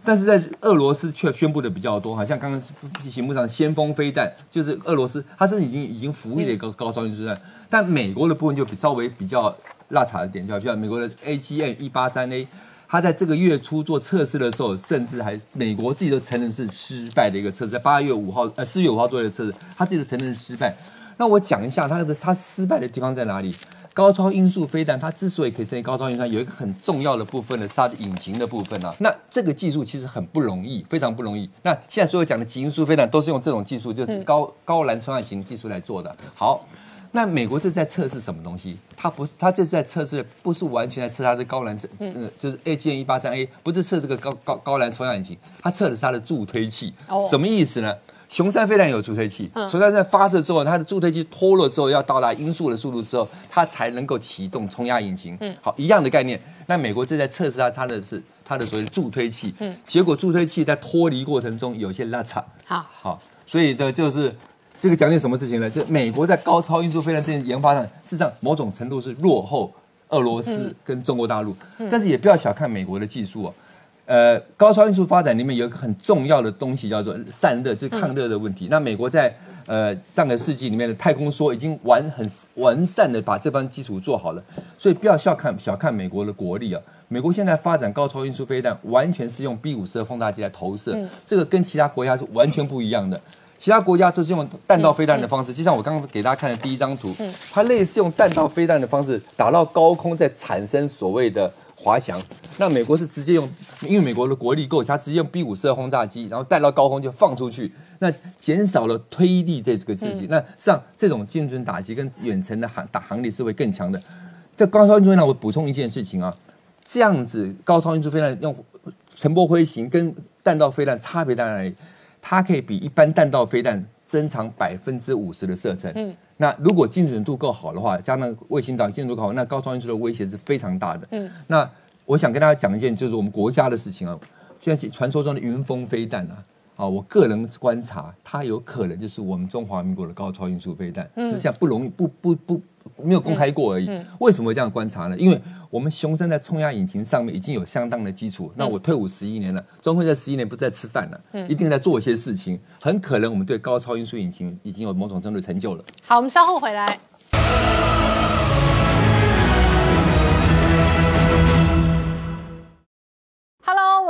但是在俄罗斯却宣布的比较多，好像刚刚屏幕上先锋飞弹就是俄罗斯，它是已经已经服役的一个高超音速弹。但美国的部分就比稍微比较落差一点，就像美国的 A G M 一八三 A。他在这个月初做测试的时候，甚至还美国自己都承认是失败的一个测试，在八月五号呃四月五号做的测试，他自己都承认是失败。那我讲一下他的他失败的地方在哪里？高超音速飞弹它之所以可以成为高超音速，有一个很重要的部分呢，是它的引擎的部分啊。那这个技术其实很不容易，非常不容易。那现在所有讲的极音速飞弹都是用这种技术，就是高高蓝冲压型技术来做的。好。那美国这在测试什么东西？它不是，它这在测试，不是完全在测它的高燃，嗯，就是 A G N 一八三 A，不是测这个高高高燃冲压引擎，它测的是它的助推器。哦，什么意思呢？雄三飞弹有助推器，雄三在发射之后，它的助推器脱落之后，要到达音速的速度之后，它才能够启动冲压引擎。嗯，好，一样的概念。那美国正在测试它，它的是它的所谓助推器。嗯，结果助推器在脱离过程中有些拉差。好，好，所以的就是。这个讲点什么事情呢？就美国在高超音速飞弹这件研发上，事实上某种程度是落后俄罗斯跟中国大陆。但是也不要小看美国的技术哦。呃，高超音速发展里面有一个很重要的东西叫做散热，就是抗热的问题。那美国在呃上个世纪里面的太空梭已经完很完善的把这番基础做好了。所以不要小看小看美国的国力啊。美国现在发展高超音速飞弹，完全是用 B 五十二轰炸机来投射，这个跟其他国家是完全不一样的。其他国家都是用弹道飞弹的方式，就像我刚刚给大家看的第一张图，它类似用弹道飞弹的方式打到高空，再产生所谓的滑翔。那美国是直接用，因为美国的国力够，它直接用 B 五十二轰炸机，然后带到高空就放出去，那减少了推力这个刺激。那像这种精准打击跟远程的航打航力是会更强的。在高超音速飞弹，我补充一件事情啊，这样子高超音速飞弹用乘波飞行跟弹道飞弹差别在哪里？它可以比一般弹道飞弹增长百分之五十的射程。嗯，那如果精准度够好的话，加上卫星导精准度好，那高超音速的威胁是非常大的。嗯，那我想跟大家讲一件，就是我们国家的事情啊。现在传说中的云峰飞弹啊，啊，我个人观察，它有可能就是我们中华民国的高超音速飞弹，只是不容易，不不不。没有公开过而已。为什么这样观察呢？因为我们雄升在冲压引擎上面已经有相当的基础。那我退伍十一年了，中辉这十一年不在吃饭了，一定在做一些事情。很可能我们对高超音速引擎已经有某种程度的成就了。好，我们稍后回来。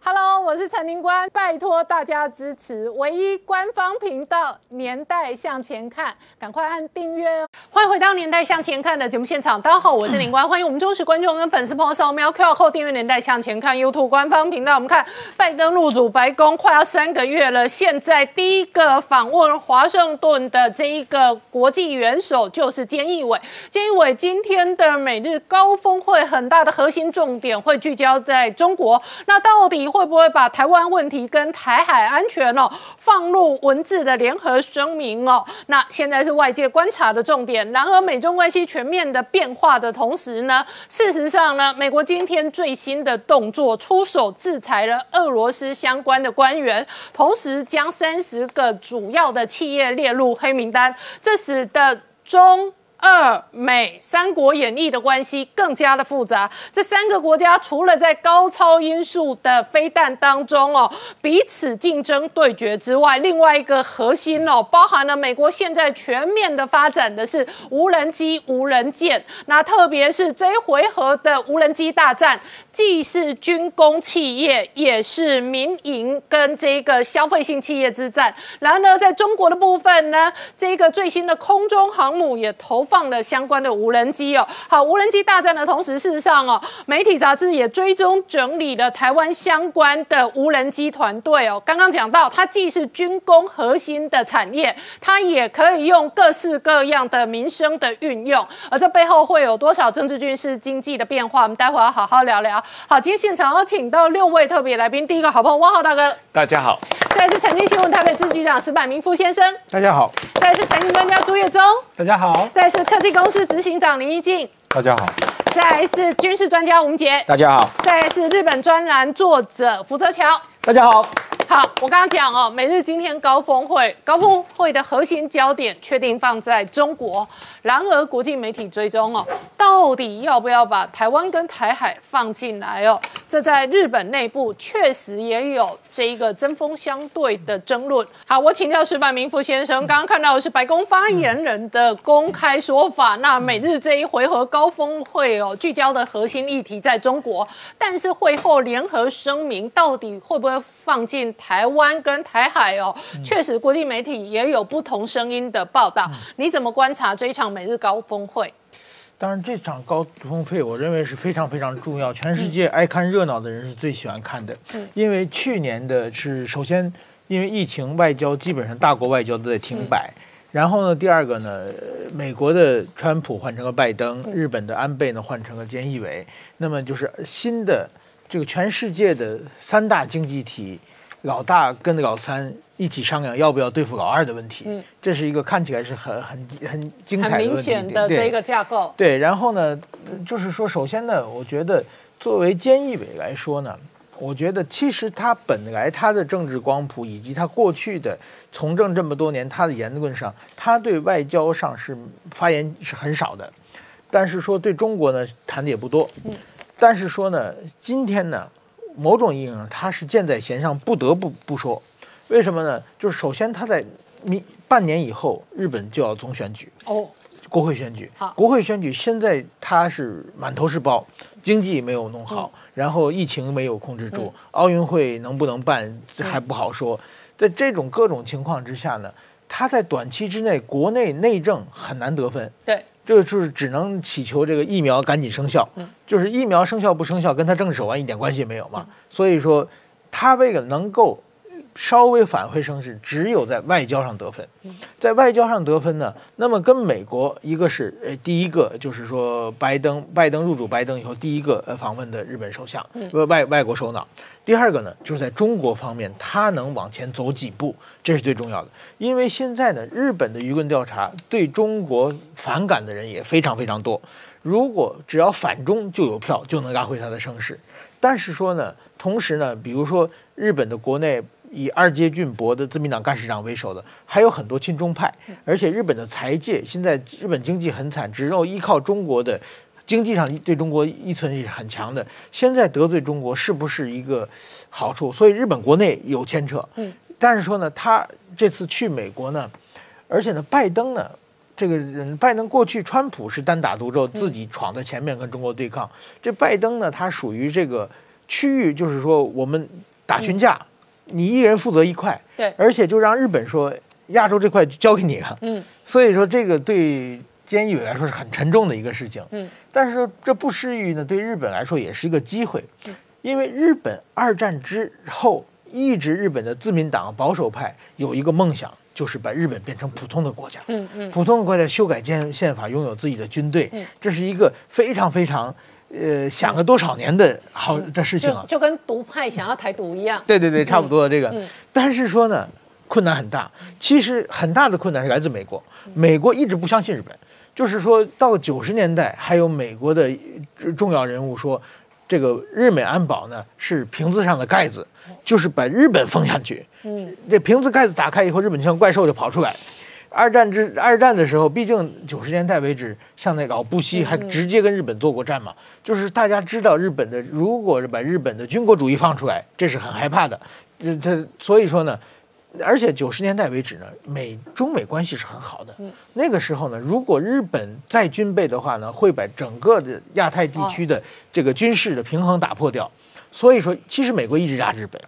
Hello，我是陈宁官，拜托大家支持唯一官方频道《年代向前看》，赶快按订阅哦。欢迎回到《年代向前看》的节目现场，大家好，我是宁官，欢迎我们忠实观众跟粉丝朋友扫描 QR Code 订阅《年代向前看》YouTube 官方频道。我们看拜登入主白宫快要三个月了，现在第一个访问华盛顿的这一个国际元首就是菅义伟。菅义伟今天的美日高峰会很大的核心重点会聚焦在中国，那到底会不会把台湾问题跟台海安全哦放入文字的联合声明哦？那现在是外界观察的重点。然而，美中关系全面的变化的同时呢，事实上呢，美国今天最新的动作，出手制裁了俄罗斯相关的官员，同时将三十个主要的企业列入黑名单，这使得中。二美三国演义的关系更加的复杂。这三个国家除了在高超音速的飞弹当中哦彼此竞争对决之外，另外一个核心哦，包含了美国现在全面的发展的是无人机、无人舰。那特别是这一回合的无人机大战，既是军工企业，也是民营跟这个消费性企业之战。然而，在中国的部分呢，这个最新的空中航母也投。放了相关的无人机哦，好，无人机大战的同时，事实上哦，媒体杂志也追踪整理了台湾相关的无人机团队哦。刚刚讲到，它既是军工核心的产业，它也可以用各式各样的民生的运用，而这背后会有多少政治、军事、经济的变化？我们待会要好好聊聊。好，今天现场要请到六位特别来宾，第一个好朋友汪浩大哥，大家好；再来是财经新闻台北支局长石柏明夫先生，大家好；再来是财经专家朱月忠，大家好；再来是科技公司执行长林一静，大家好；再来是军事专家吴杰，大家好；再来是日本专栏作者福泽桥，大家好。好，我刚刚讲哦，美日今天高峰会，高峰会的核心焦点确定放在中国。然而，国际媒体追踪哦，到底要不要把台湾跟台海放进来哦？这在日本内部确实也有这一个针锋相对的争论。好，我请教石板明夫先生，刚刚看到的是白宫发言人的公开说法。那美日这一回合高峰会哦，聚焦的核心议题在中国，但是会后联合声明到底会不会放进台湾跟台海哦？确实，国际媒体也有不同声音的报道。你怎么观察这一场美日高峰会？当然，这场高峰会我认为是非常非常重要，全世界爱看热闹的人是最喜欢看的。嗯，因为去年的是首先因为疫情，外交基本上大国外交都在停摆。然后呢，第二个呢，美国的川普换成了拜登，日本的安倍呢换成了菅义伟。那么就是新的这个全世界的三大经济体老大跟老三。一起商量要不要对付老二的问题，嗯，这是一个看起来是很很很精彩的明显的这个架构。对，然后呢，就是说，首先呢，我觉得作为菅义伟来说呢，我觉得其实他本来他的政治光谱以及他过去的从政这么多年，他的言论上，他对外交上是发言是很少的，但是说对中国呢谈的也不多，嗯，但是说呢，今天呢，某种意义上他是箭在弦上，不得不不说。为什么呢？就是首先，他在明半年以后，日本就要总选举哦，国会选举。好，国会选举现在他是满头是包，经济没有弄好，然后疫情没有控制住，奥运会能不能办还不好说。在这种各种情况之下呢，他在短期之内国内内政很难得分。对，这个就是只能祈求这个疫苗赶紧生效。嗯，就是疫苗生效不生效，跟他政治手腕一点关系也没有嘛。所以说，他为了能够。稍微反回声势，只有在外交上得分，在外交上得分呢，那么跟美国一个是呃第一个就是说拜登拜登入主拜登以后第一个呃访问的日本首相，呃外外国首脑，第二个呢就是在中国方面他能往前走几步，这是最重要的，因为现在呢日本的舆论调查对中国反感的人也非常非常多，如果只要反中就有票就能拉回他的声势，但是说呢同时呢比如说日本的国内。以二阶俊博的自民党干事长为首的，还有很多亲中派，而且日本的财界现在日本经济很惨，只有依靠中国的经济上对中国依存是很强的。现在得罪中国是不是一个好处？所以日本国内有牵扯。嗯，但是说呢，他这次去美国呢，而且呢，拜登呢，这个人拜登过去，川普是单打独斗，自己闯在前面跟中国对抗。这拜登呢，他属于这个区域，就是说我们打群架，你一人负责一块，对。而且就让日本说亚洲这块就交给你了。嗯，所以说这个对菅义伟来说是很沉重的一个事情。嗯，但是说这不失于呢，对日本来说也是一个机会，嗯。因为日本二战之后一直日本的自民党保守派有一个梦想，就是把日本变成普通的国家。嗯嗯，普通的国家修改宪宪法，拥有自己的军队，这是一个非常非常呃想了多少年的好的事情啊。就就跟独派想要台独一样。对对对，差不多这个。嗯但是说呢，困难很大。其实很大的困难是来自美国，美国一直不相信日本。就是说到九十年代，还有美国的呃重要人物说，这个日美安保呢是瓶子上的盖子，就是把日本封下去。嗯，这瓶子盖子打开以后，日本就像怪兽就跑出来。二战之二战的时候，毕竟九十年代为止，像那个奥布希还直接跟日本做过战嘛，就是大家知道日本的，如果是把日本的军国主义放出来，这是很害怕的。这这所以说呢，而且九十年代为止呢，美中美关系是很好的。那个时候呢，如果日本再军备的话呢，会把整个的亚太地区的这个军事的平衡打破掉。所以说，其实美国一直压日本，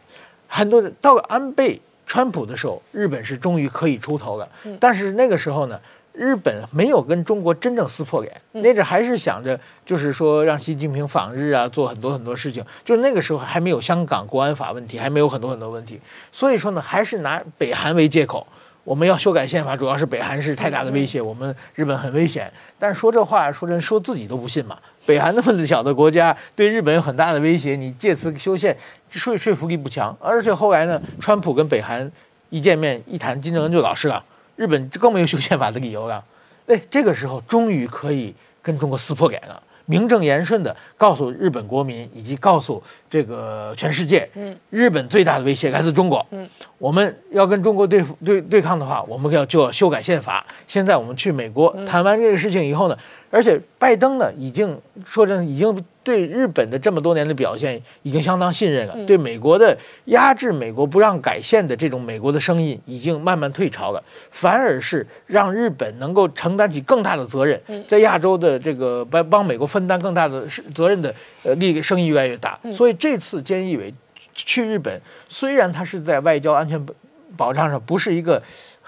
很多人到安倍、川普的时候，日本是终于可以出头了。但是那个时候呢，日本没有跟中国真正撕破脸，那阵还是想着就是说让习近平访日啊，做很多很多事情。就是那个时候还没有香港国安法问题，还没有很多很多问题。所以说呢，还是拿北韩为借口。我们要修改宪法，主要是北韩是太大的威胁，我们日本很危险。但是说这话，说人说自己都不信嘛。北韩那么小的国家，对日本有很大的威胁，你借此修宪，说说服力不强。而且后来呢，川普跟北韩一见面一谈，金正恩就老实了，日本更没有修宪法的理由了。哎，这个时候终于可以跟中国撕破脸了。名正言顺的告诉日本国民，以及告诉这个全世界，嗯，日本最大的威胁来自中国，嗯，我们要跟中国对付对对抗的话，我们要就要修改宪法。现在我们去美国谈完这个事情以后呢，而且拜登呢已经说真的已经对日本的这么多年的表现已经相当信任了，对美国的压制美国不让改线的这种美国的声音已经慢慢退潮了，反而是让日本能够承担起更大的责任，在亚洲的这个帮帮美国分担更大的是责任的呃力声音越来越大。所以这次菅义伟去日本，虽然他是在外交安全保保障上不是一个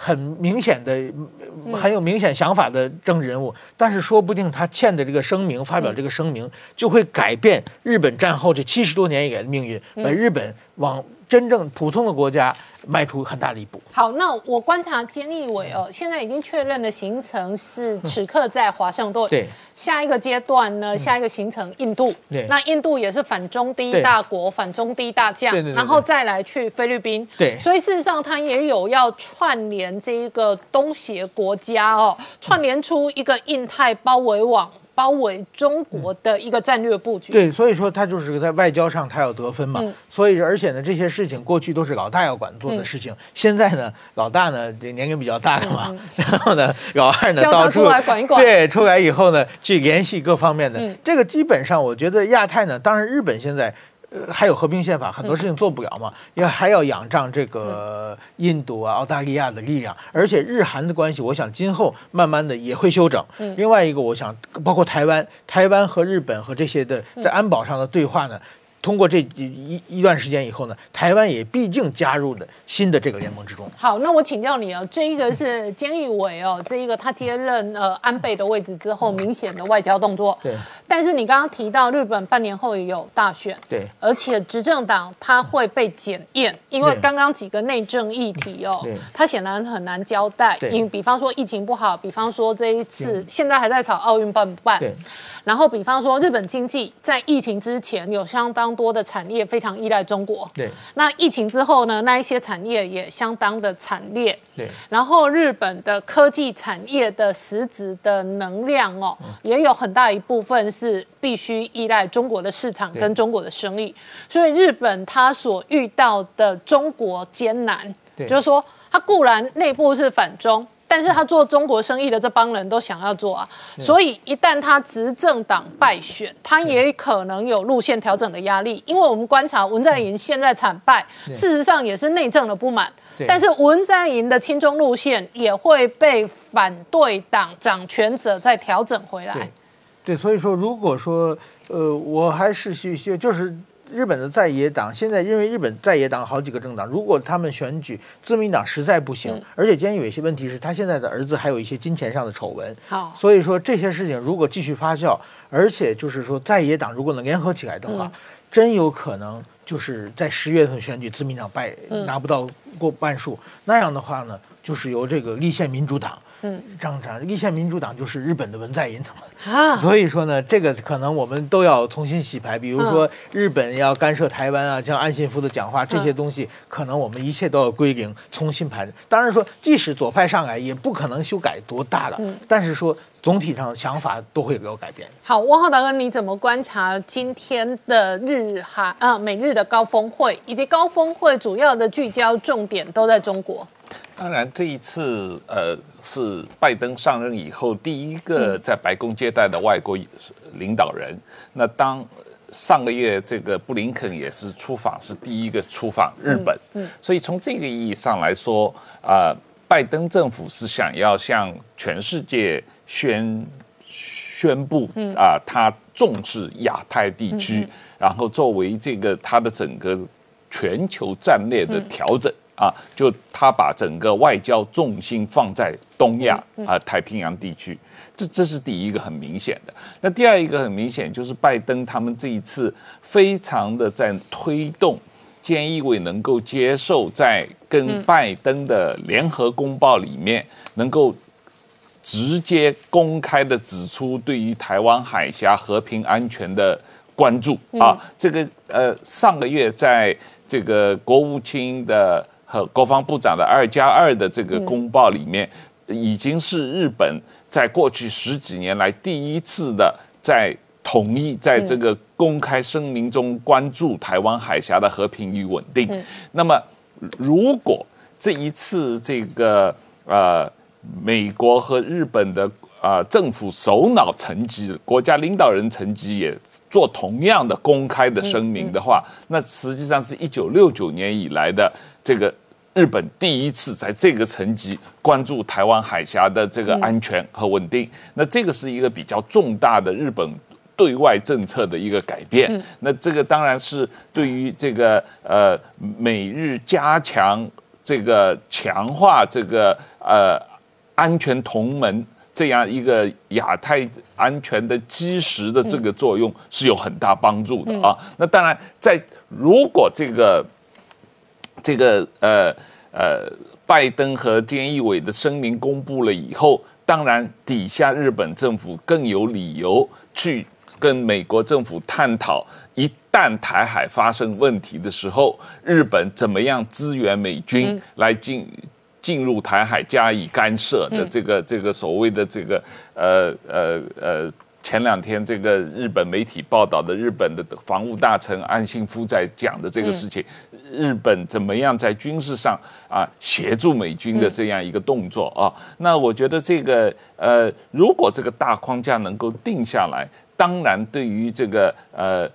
很明显的、很有明显想法的政治人物，但是说不定他欠的这个声明，发表这个声明，就会改变日本战后这七十多年以来的命运，把日本往真正普通的国家迈出很大的一步。好，那我观察菅义伟哦，现在已经确认的行程是此刻在华盛顿。对，下一个阶段呢，下一个行程印度。对那印度也是反中第一大国，反中第一大将。对对对对然后再来去菲律宾。对所以事实上他也有要串联这一个东协国家哦，串联出一个印太包围网。包围中国的一个战略布局。对，所以说他就是在外交上他要得分嘛，嗯。所以而且呢，这些事情过去都是老大要管做的事情，现在呢，老大呢这年龄比较大了嘛，然后呢，老二呢到处出来管一管。对，出来以后呢，去联系各方面的，嗯。这个基本上我觉得亚太呢，当然日本现在。呃，还有和平宪法，很多事情做不了嘛，要还要仰仗这个印度啊、澳大利亚的力量，而且日韩的关系，我想今后慢慢的也会修整。另外一个，我想包括台湾，台湾和日本和这些的在安保上的对话呢，通过这一一一段时间以后呢，台湾也毕竟加入了新的这个联盟之中。好，那我请教你啊，这一个是菅义伟哦，这一个他接任呃安倍的位置之后，明显的外交动作。对。但是你刚刚提到日本半年后也有大选，对而且执政党他会被检验，因为刚刚几个内政议题哦他，显然很难交代。对因为比方说疫情不好，比方说这一次现在还在吵奥运办不办，对然后比方说日本经济在疫情之前有相当多的产业非常依赖中国，对。那疫情之后呢，那一些产业也相当的惨烈。对。然后日本的科技产业的实质的能量哦，嗯。也有很大一部分是必须依赖中国的市场跟中国的生意，所以日本它所遇到的中国艰难，就是说它固然内部是反中。但是他做中国生意的这帮人都想要做啊，所以一旦他执政党败选，他也可能有路线调整的压力。因为我们观察文在寅现在惨败，事实上也是内政的不满。但是文在寅的亲中路线也会被反对党掌权者再调整回来对。对，所以说如果说呃，我还是希希就是。日本的在野党现在因为日本在野党好几个政党，如果他们选举自民党实在不行，嗯。而且今天有一些问题是他现在的儿子还有一些金钱上的丑闻，好。所以说这些事情如果继续发酵，而且就是说在野党如果能联合起来的话，嗯。真有可能就是在十月份选举自民党败嗯。拿不到过半数，那样的话呢，就是由这个立宪民主党。嗯，张展立宪民主党就是日本的文在寅他们，啊，所以说呢，这个可能我们都要重新洗牌。比如说嗯日本要干涉台湾啊，像安信夫的讲话这些东西，可能我们一切都要归零，重新盘。当然说，即使左派上来，也不可能修改多大了。嗯但是说总体上想法都会有改变。好，汪浩大哥，你怎么观察今天的日韩啊美日的高峰会，以及高峰会主要的聚焦重点都在中国？当然，这一次呃是拜登上任以后第一个在白宫接待的外国领导人。那当上个月这个布林肯也是出访，是第一个出访日本。嗯，所以从这个意义上来说，啊、拜登政府是想要向全世界宣宣布啊、他重视亚太地区，然后作为这个他的整个全球战略的调整。啊，就他把整个外交重心放在东亚啊、太平洋地区，这这是第一个很明显的。那第二一个很明显就是拜登他们这一次非常的在推动菅义伟能够接受在跟拜登的联合公报里面能够直接公开的指出对于台湾海峡和平安全的关注。啊，这个呃上个月在这个国务卿的和国防部长的二加二的这个公报里面，已经是日本在过去十几年来第一次的在同意在这个公开声明中关注台湾海峡的和平与稳定。那么如果这一次这个呃美国和日本的啊、呃政府首脑层级、国家领导人层级也做同样的公开的声明的话，那实际上是一九六九年以来的这个日本第一次在这个层级关注台湾海峡的这个安全和稳定。那这个是一个比较重大的日本。对外政策的一个改变，那这个当然是对于这个呃美日加强这个强化这个呃安全同盟这样一个亚太安全的基石的这个作用是有很大帮助的啊。那当然，在如果这个这个呃呃拜登和菅义伟的声明公布了以后，当然底下日本政府更有理由去跟美国政府探讨，一旦台海发生问题的时候，日本怎么样支援美军来进。进入台海加以干涉的这个、这个所谓的这个呃呃呃，前两天这个日本媒体报道的日本的防务大臣安信夫在讲的这个事情，日本怎么样在军事上啊协助美军的这样一个动作啊？那我觉得这个呃，如果这个大框架能够定下来，当然对于这个呃。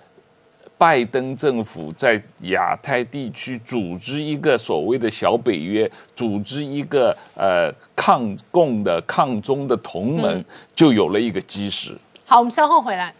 拜登政府在亚太地区组织一个所谓的小北约，组织一个呃抗共的、抗中的同盟，就有了一个基石。好，我们稍后回来。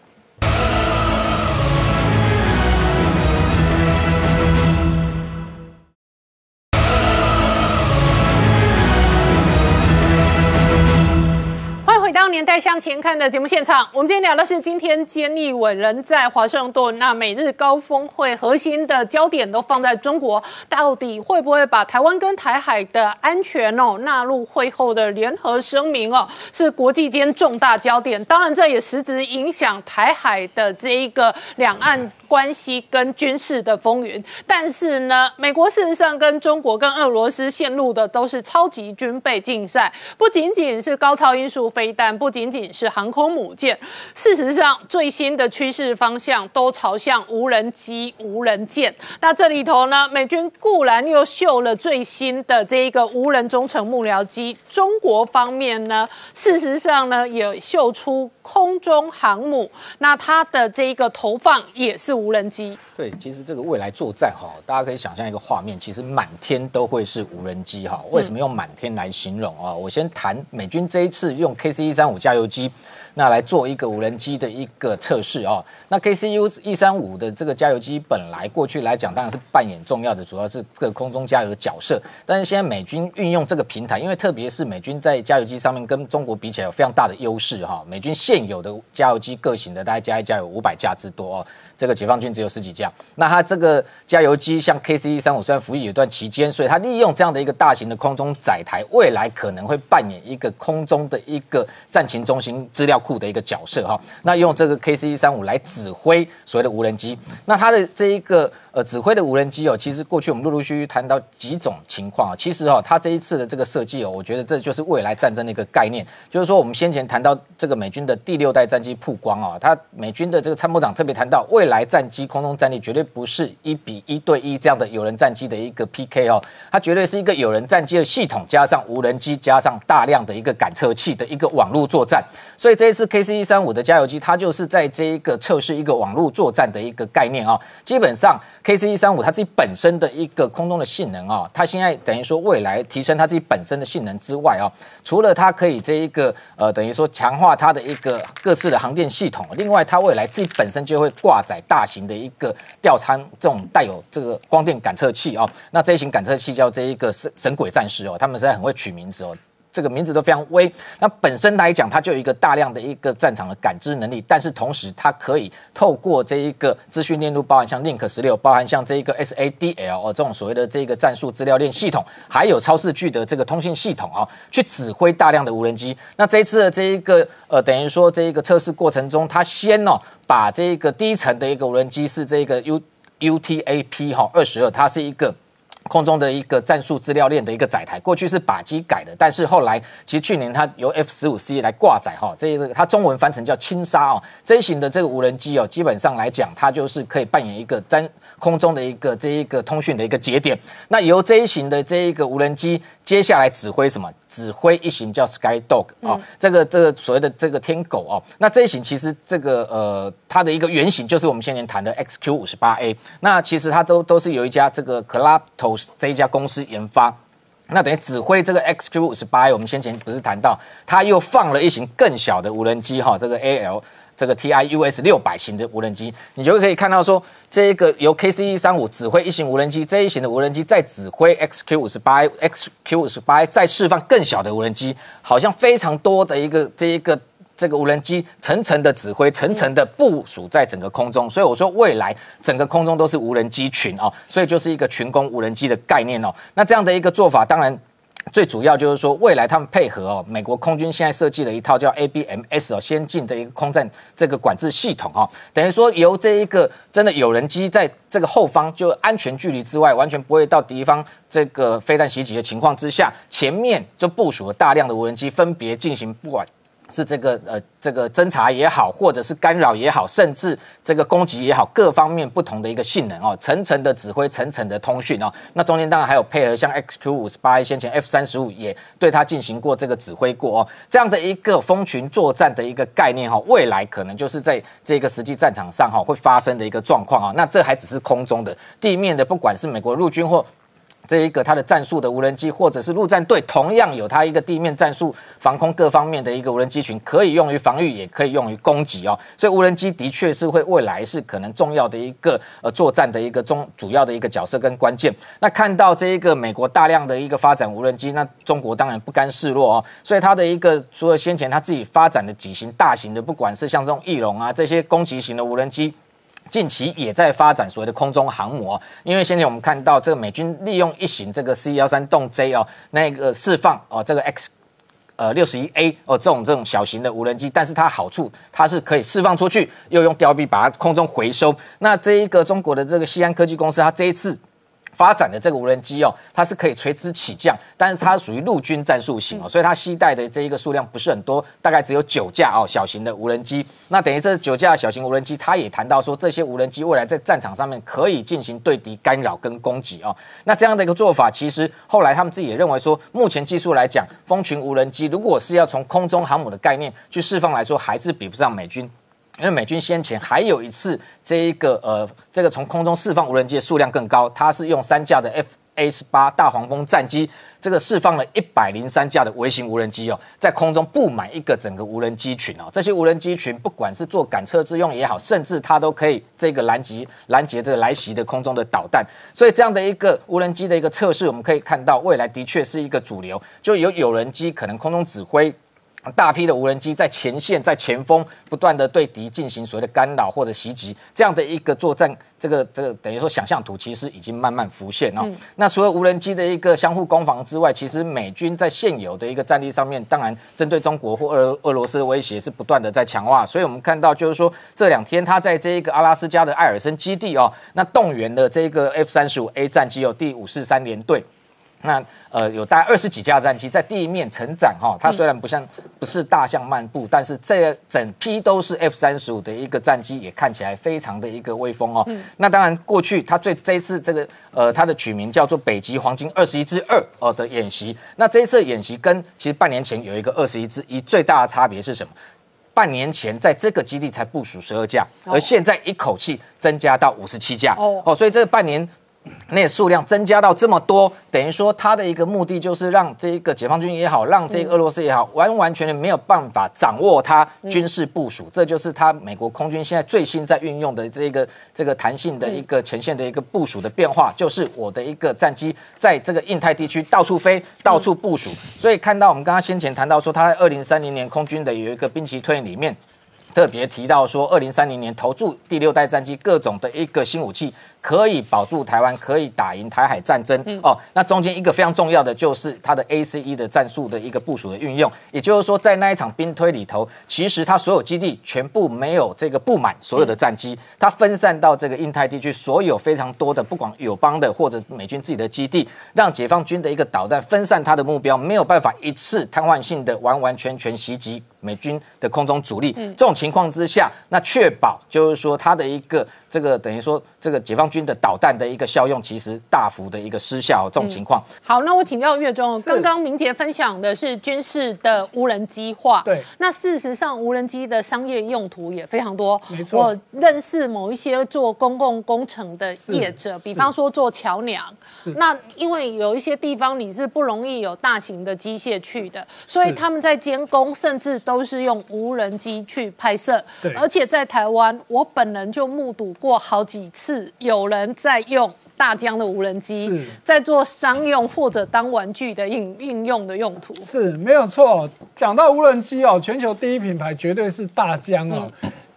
《年代向前看》的节目现场。我们今天聊的是今天菅义伟人在华盛顿，那美日高峰会核心的焦点都放在中国，到底会不会把台湾跟台海的安全哦纳入会后的联合声明哦，是国际间重大焦点。当然，这也实质影响台海的这一个两岸关系跟军事的风云。但是呢，美国事实上跟中国跟俄罗斯陷入的都是超级军备竞赛，不仅仅是高超音速飞弹，不仅仅是航空母舰，事实上最新的趋势方向都朝向无人机、无人舰。那这里头呢，美军固然又秀了最新的这一个无人中程幕僚机，中国方面呢，事实上呢也秀出空中航母，那它的这一个投放也是无人机。对，其实这个未来作战哈，大家可以想象一个画面，其实满天都会是无人机哈。为什么用满天来形容啊？我先谈美军这一次用 KC 一三五加油机。那来做一个无人机的一个测试哦。那 KCU 一三五的这个加油机本来过去来讲，当然是扮演重要的，主要是这个空中加油的角色。但是现在美军运用这个平台，因为特别是美军在加油机上面跟中国比起来有非常大的优势哈。美军现有的加油机各型的大概加一加有五百架之多哦。这个解放军只有十几架，那它这个加油机像 KC 一三五虽然服役有段期间，所以它利用这样的一个大型的空中载台，未来可能会扮演一个空中的一个战情中心资料库的一个角色哈。那用这个 KC 一三五来指挥所谓的无人机，那它的这一个。呃，指挥的无人机哦，其实过去我们陆陆续续谈到几种情况啊。其实哦，它这一次的这个设计哦，我觉得这就是未来战争的一个概念。就是说，我们先前谈到这个美军的第六代战机曝光啊，它美军的这个参谋长特别谈到，未来战机空中战力绝对不是一比一对一这样的有人战机的一个 PK 哦，它绝对是一个有人战机的系统加上无人机加上大量的一个感测器的一个网络作战。所以这一次 KC 一三五的加油机，它就是在这一个测试一个网络作战的一个概念啊。基本上 KC 一三五它自己本身的一个空中的性能啊，它现在等于说未来提升它自己本身的性能之外啊，除了它可以这一个呃等于说强化它的一个各式的航电系统，另外它未来自己本身就会挂载大型的一个吊舱这种带有这个光电感测器啊。那这一型感测器叫这一个神神鬼战士哦，他们实在很会取名字哦。这个名字都非常威，那本身来讲，它就有一个大量的一个战场的感知能力，但是同时它可以透过这一个资讯链路，包含像 Link 十六，包含像这一个 SADL 哦这种所谓的这个战术资料链系统，还有超视距的这个通信系统啊，去指挥大量的无人机。那这一次的这一个呃，等于说这一个测试过程中，它先哦把这一个第一层的一个无人机是这个 U UTAP 哈二十二，它是一个。空中的一个战术资料链的一个载台，过去是靶机改的，但是后来其实去年它由 F 十五 C 来挂载哈，这个它中文翻成叫轻纱啊，这一型的这个无人机哦，基本上来讲，它就是可以扮演一个战空中的一个这一个通讯的一个节点。那由这一型的这一个无人机接下来指挥什么？指挥一型叫 Sky Dog 啊，这个这个所谓的这个天狗哦。那这一型其实这个呃，它的一个原型就是我们先前谈的 XQ 五十八 A。那其实它都都是有一家这个 c l a t o s 这一家公司研发。那等于指挥这个 XQ 五十八 A，我们先前不是谈到，它又放了一型更小的无人机哈，这个 AL。这个 TIUS 六百型的无人机，你就可以看到说，这个由 KC 一三五指挥一型无人机，这一型的无人机再指挥 XQ 五十八 XQ 五十八再释放更小的无人机，好像非常多的一个这一个这个无人机层层的指挥，层层的部署在整个空中，所以我说未来整个空中都是无人机群哦，所以就是一个群攻无人机的概念哦。那这样的一个做法，当然。最主要就是说，未来他们配合哦，美国空军现在设计了一套叫 ABMS 哦，先进的一个空战这个管制系统哦，等于说由这一个真的有人机在这个后方就安全距离之外，完全不会到敌方这个飞弹袭击的情况之下，前面就部署了大量的无人机，分别进行不管。是这个呃，这个侦查也好，或者是干扰也好，甚至这个攻击也好，各方面不同的一个性能哦，层层的指挥，层层的通讯哦。那中间当然还有配合，像 XQ 五十八先前 F 三十五也对它进行过这个指挥过哦。这样的一个蜂群作战的一个概念哈，未来可能就是在这个实际战场上哈会发生的一个状况啊。那这还只是空中的，地面的，不管是美国陆军或。这一个它的战术的无人机，或者是陆战队，同样有它一个地面战术、防空各方面的一个无人机群，可以用于防御，也可以用于攻击哦。所以无人机的确是会未来是可能重要的一个呃作战的一个中主要的一个角色跟关键。那看到这一个美国大量的一个发展无人机，那中国当然不甘示弱哦。所以它的一个除了先前它自己发展的几型大型的，不管是像这种翼龙啊这些攻击型的无人机。近期也在发展所谓的空中航母，因为现在我们看到这个美军利用一型这个 C 幺三洞 J 哦，那个释放哦这个 X 呃六十一 A 哦这种这种小型的无人机，但是它好处它是可以释放出去，又用吊臂把它空中回收。那这一个中国的这个西安科技公司，它这一次。发展的这个无人机哦，它是可以垂直起降，但是它属于陆军战术型哦，所以它携带的这一个数量不是很多，大概只有九架哦，小型的无人机。那等于这九架小型无人机，它也谈到说，这些无人机未来在战场上面可以进行对敌干扰跟攻击哦。那这样的一个做法，其实后来他们自己也认为说，目前技术来讲，蜂群无人机如果是要从空中航母的概念去释放来说，还是比不上美军。因为美军先前还有一次这一个呃，这个从空中释放无人机的数量更高，它是用三架的 F A 十八大黄蜂战机，这个释放了一百零三架的微型无人机哦，在空中布满一个整个无人机群哦，这些无人机群不管是做赶车之用也好，甚至它都可以这个拦截拦截这个来袭的空中的导弹，所以这样的一个无人机的一个测试，我们可以看到未来的确是一个主流，就有有人机可能空中指挥。大批的无人机在前线、在前锋不断的对敌进行所谓的干扰或者袭击，这样的一个作战，这个这个等于说想象图其实已经慢慢浮现哦。那除了无人机的一个相互攻防之外，其实美军在现有的一个战力上面，当然针对中国或俄俄罗斯的威胁是不断的在强化。所以我们看到就是说这两天他在这一个阿拉斯加的艾尔森基地哦，那动员的这个 F 三十五 A 战机哦第五四三联队。那呃，有大概二十几架战机在地面成长哈，它虽然不像不是大象漫步，但是这整批都是 F 三十五的一个战机，也看起来非常的一个威风哦。那当然，过去它最这一次这个呃，它的取名叫做北极黄金二十一之二哦的演习。那这一次演习跟其实半年前有一个二十一之一最大的差别是什么？半年前在这个基地才部署十二架，而现在一口气增加到五十七架哦哦，所以这半年。那数量增加到这么多，等于说他的一个目的就是让这一个解放军也好，让这个俄罗斯也好，完完全全没有办法掌握它军事部署。这就是他美国空军现在最新在运用的这个这个弹性的一个前线的一个部署的变化，就是我的一个战机在这个印太地区到处飞，到处部署。所以看到我们刚刚先前谈到说，他在二零三零年空军的有一个兵棋推演里面，特别提到说，二零三零年投注第六代战机各种的一个新武器。可以保住台湾，可以打赢台海战争哦。那中间一个非常重要的就是它的 A C E 的战术的一个部署的运用，也就是说，在那一场兵推里头，其实它所有基地全部没有这个布满所有的战机，它分散到这个印太地区，所有非常多的不管友邦的或者美军自己的基地，让解放军的一个导弹分散它的目标，没有办法一次瘫痪性的完完全全袭击美军的空中主力。这种情况之下，那确保就是说它的一个。这个等于说，这个解放军的导弹的一个效用其实大幅的一个失效，这种情况。好，那我请教岳中，刚刚明杰分享的是军事的无人机化，对。那事实上，无人机的商业用途也非常多。没错。我认识某一些做公共工程的业者，比方说做桥梁。那因为有一些地方你是不容易有大型的机械去的，所以他们在监工，甚至都是用无人机去拍摄。对。而且在台湾，我本人就目睹。过好几次，有人在用大疆的无人机，在做商用或者当玩具的应应用的用途，是没有错。讲到无人机哦，全球第一品牌绝对是大疆哦。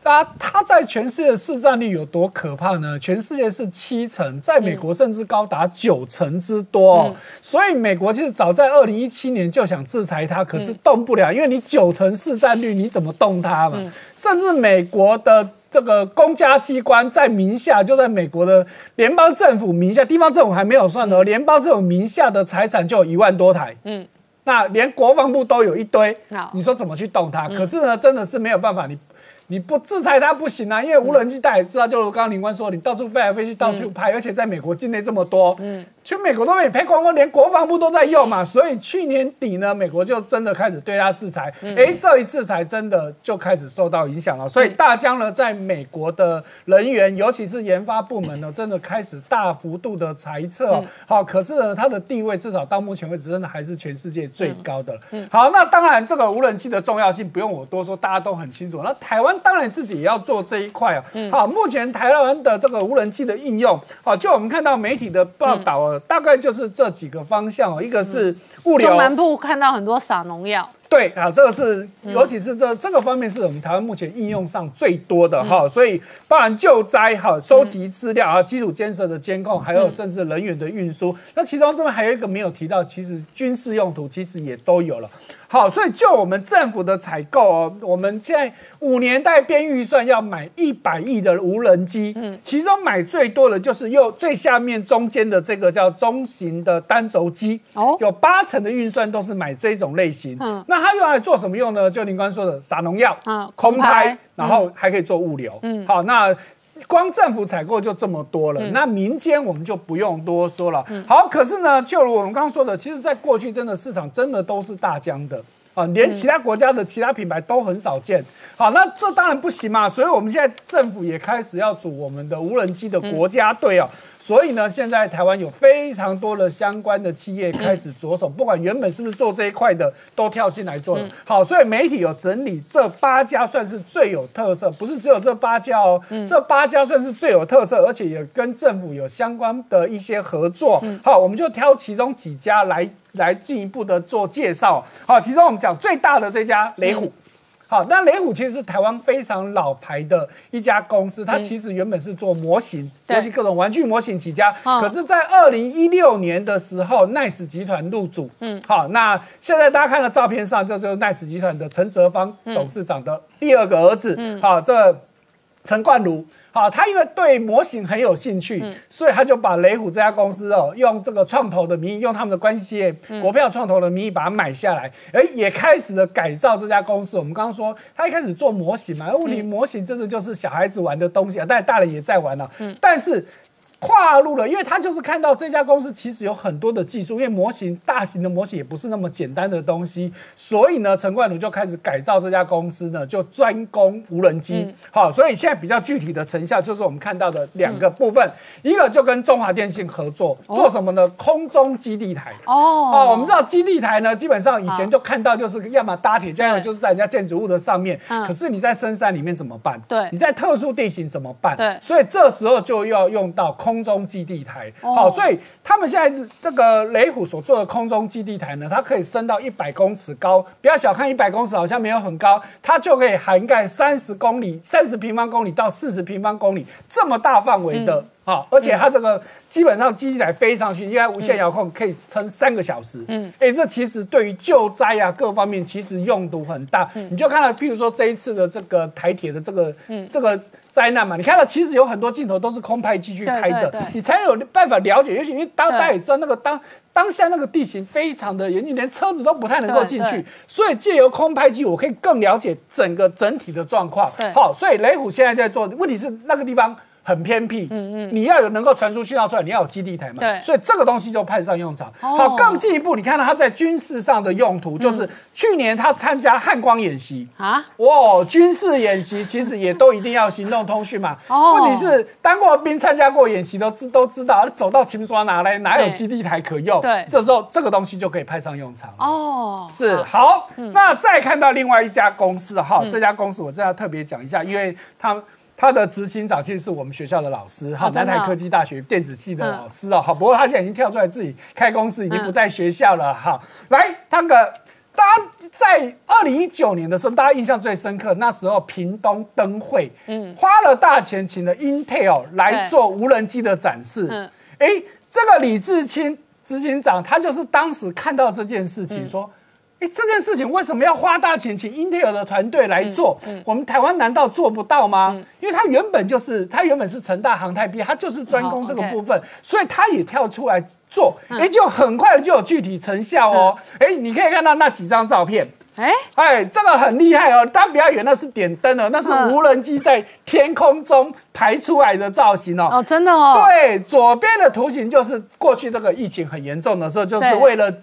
那它在全世界的市占率有多可怕呢？全世界是七成，在美国甚至高达九成之多。所以美国其实早在二零一七年就想制裁它，可是动不了，因为你九成市占率，你怎么动它嘛？甚至美国的。这个公家机关在名下，就在美国的联邦政府名下，地方政府还没有算哦，联邦政府名下的财产就有一万多台。嗯，那连国防部都有一堆。你说怎么去动它？可是呢，真的是没有办法，你你不制裁它不行啊，因为无人机大家也知道，就刚刚林官说，你到处飞来飞去，到处拍，而且在美国境内这么多。嗯。全美国都被赔光光，连国防部都在用嘛，所以去年底呢，美国就真的开始对他制裁。哎，这一制裁真的就开始受到影响了。所以大疆呢，在美国的人员，尤其是研发部门呢，真的开始大幅度的裁撤。好，可是呢，它的地位至少到目前为止，真的还是全世界最高的了。好，那当然这个无人机的重要性不用我多说，大家都很清楚。那台湾当然自己也要做这一块啊。好，目前台湾的这个无人机的应用，好，就我们看到媒体的报道。大概就是这几个方向哦，一个是物流，中南部看到很多撒农药，对啊，这个是尤其是这这个方面是我们台湾目前应用上最多的哈，所以包含救灾哈、收集资料啊、基础建设的监控，还有甚至人员的运输。那其中这边还有一个没有提到，其实军事用途其实也都有了。好，所以就我们政府的采购哦，我们现在五年代编预算要买一百亿的无人机，嗯，其中买最多的就是右最下面中间的这个叫中型的单轴机，哦哦，有八成的预算都是买这种类型。嗯嗯，那它用来做什么用呢？就您刚刚说的撒农药，嗯嗯，空拍，然后还可以做物流。嗯，好，那。光政府采购就这么多了，那民间我们就不用多说了。好，可是呢，就如我们刚刚说的，其实在过去真的市场真的都是大疆的。啊，连其他国家的其他品牌都很少见。好，那这当然不行嘛，所以我们现在政府也开始要组我们的无人机的国家队哦。所以呢，现在台湾有非常多的相关的企业开始着手，不管原本是不是做这一块的，都跳进来做了。好，所以媒体有整理这八家算是最有特色，不是只有这八家哦，这八家算是最有特色，而且也跟政府有相关的一些合作。好，我们就挑其中几家来来进一步的做介绍。好，其中我们讲最大的这家雷虎。好，那雷虎其实是台湾非常老牌的一家公司，它其实原本是做模型，对尤其各种玩具模型起家。嗯可是，在二零一六年的时候，Nice 集团入主。嗯，好，那现在大家看到照片上，这就是 Nice 集团的陈泽芳董事长的第二个儿子。嗯，好，这陈冠如。好，他因为对模型很有兴趣，所以他就把雷虎这家公司哦，用这个创投的名义，用他们的关系国票创投的名义把它买下来，哎，也开始了改造这家公司。我们刚刚说，他一开始做模型嘛，物理模型真的就是小孩子玩的东西啊，但大人也在玩了、但是。跨入了，因为他就是看到这家公司其实有很多的技术，因为模型大型的模型也不是那么简单的东西，所以呢，陈冠儒就开始改造这家公司呢，就专攻无人机。好，所以现在比较具体的成效就是我们看到的两个部分，一个就跟中华电信合作，做什么呢？空中基地台。哦哦，我们知道基地台呢，基本上以前就看到就是要么搭铁，要么就是在人家建筑物的上面。嗯可是你在深山里面怎么办？对你在特殊地形怎么办？对所以这时候就要用到空中基地台。哦好，所以他们现在这个雷虎所做的空中基地台呢，它可以升到一百公尺高。不要小看一百公尺，好像没有很高，它就可以涵盖三十公里、三十平方公里到四十平方公里这么大范围的。好，而且它这个基本上基地台飞上去，应该无线遥控可以撑三个小时。嗯，哎，这其实对于救灾啊各方面其实用途很大。嗯你就看到，譬如说这一次的这个台铁的这个这个灾难嘛，你看到其实有很多镜头都是空拍机去拍的你才有办法了解。尤其因为大家也知道那个当。当下那个地形非常的严峻，连车子都不太能够进去，所以借由空拍机，我可以更了解整个整体的状况。对好，所以雷虎现在在做，问题是那个地方很偏僻，嗯嗯，你要有能够传输讯号出来，你要有基地台嘛，对。所以这个东西就派上用场。哦。好，更进一步，你看到它在军事上的用途，就是去年他参加汉光演习。啊，哇，军事演习其实也都一定要行动通讯嘛。哦。问题是当过兵、参加过演习都知都知道，走到秦刷哪来哪有基地台可用？对。这时候这个东西就可以派上用场。哦，是好，那再看到另外一家公司哈，这家公司我真的要特别讲一下，因为他他的执行长其实是我们学校的老师哈，南台科技大学电子系的老师哦，好，不过他现在已经跳出来自己开公司，已经不在学校了哈。来，那个大家在二零一九年的时候，大家印象最深刻，那时候屏东灯会，嗯，花了大钱请了 Intel 来做无人机的展示，嗯哎，这个李志清执行长，他就是当时看到这件事嗯。情，说，哎，这件事情为什么要花大钱请英特尔的团队来做？嗯我们台湾难道做不到吗？因为他原本就是他原本是成大航太毕业，他就是专攻这个部分，所以他也跳出来做，嗯哎，就很快就有具体成效哦。哎，你可以看到那几张照片。哎，哎，这个很厉害哦！大家不要以为那是点灯哦，那是嗯无人机在天空中排出来的造型哦。哦，真的哦，对，左边的图形就是过去这个疫情很严重的时候，就是对为了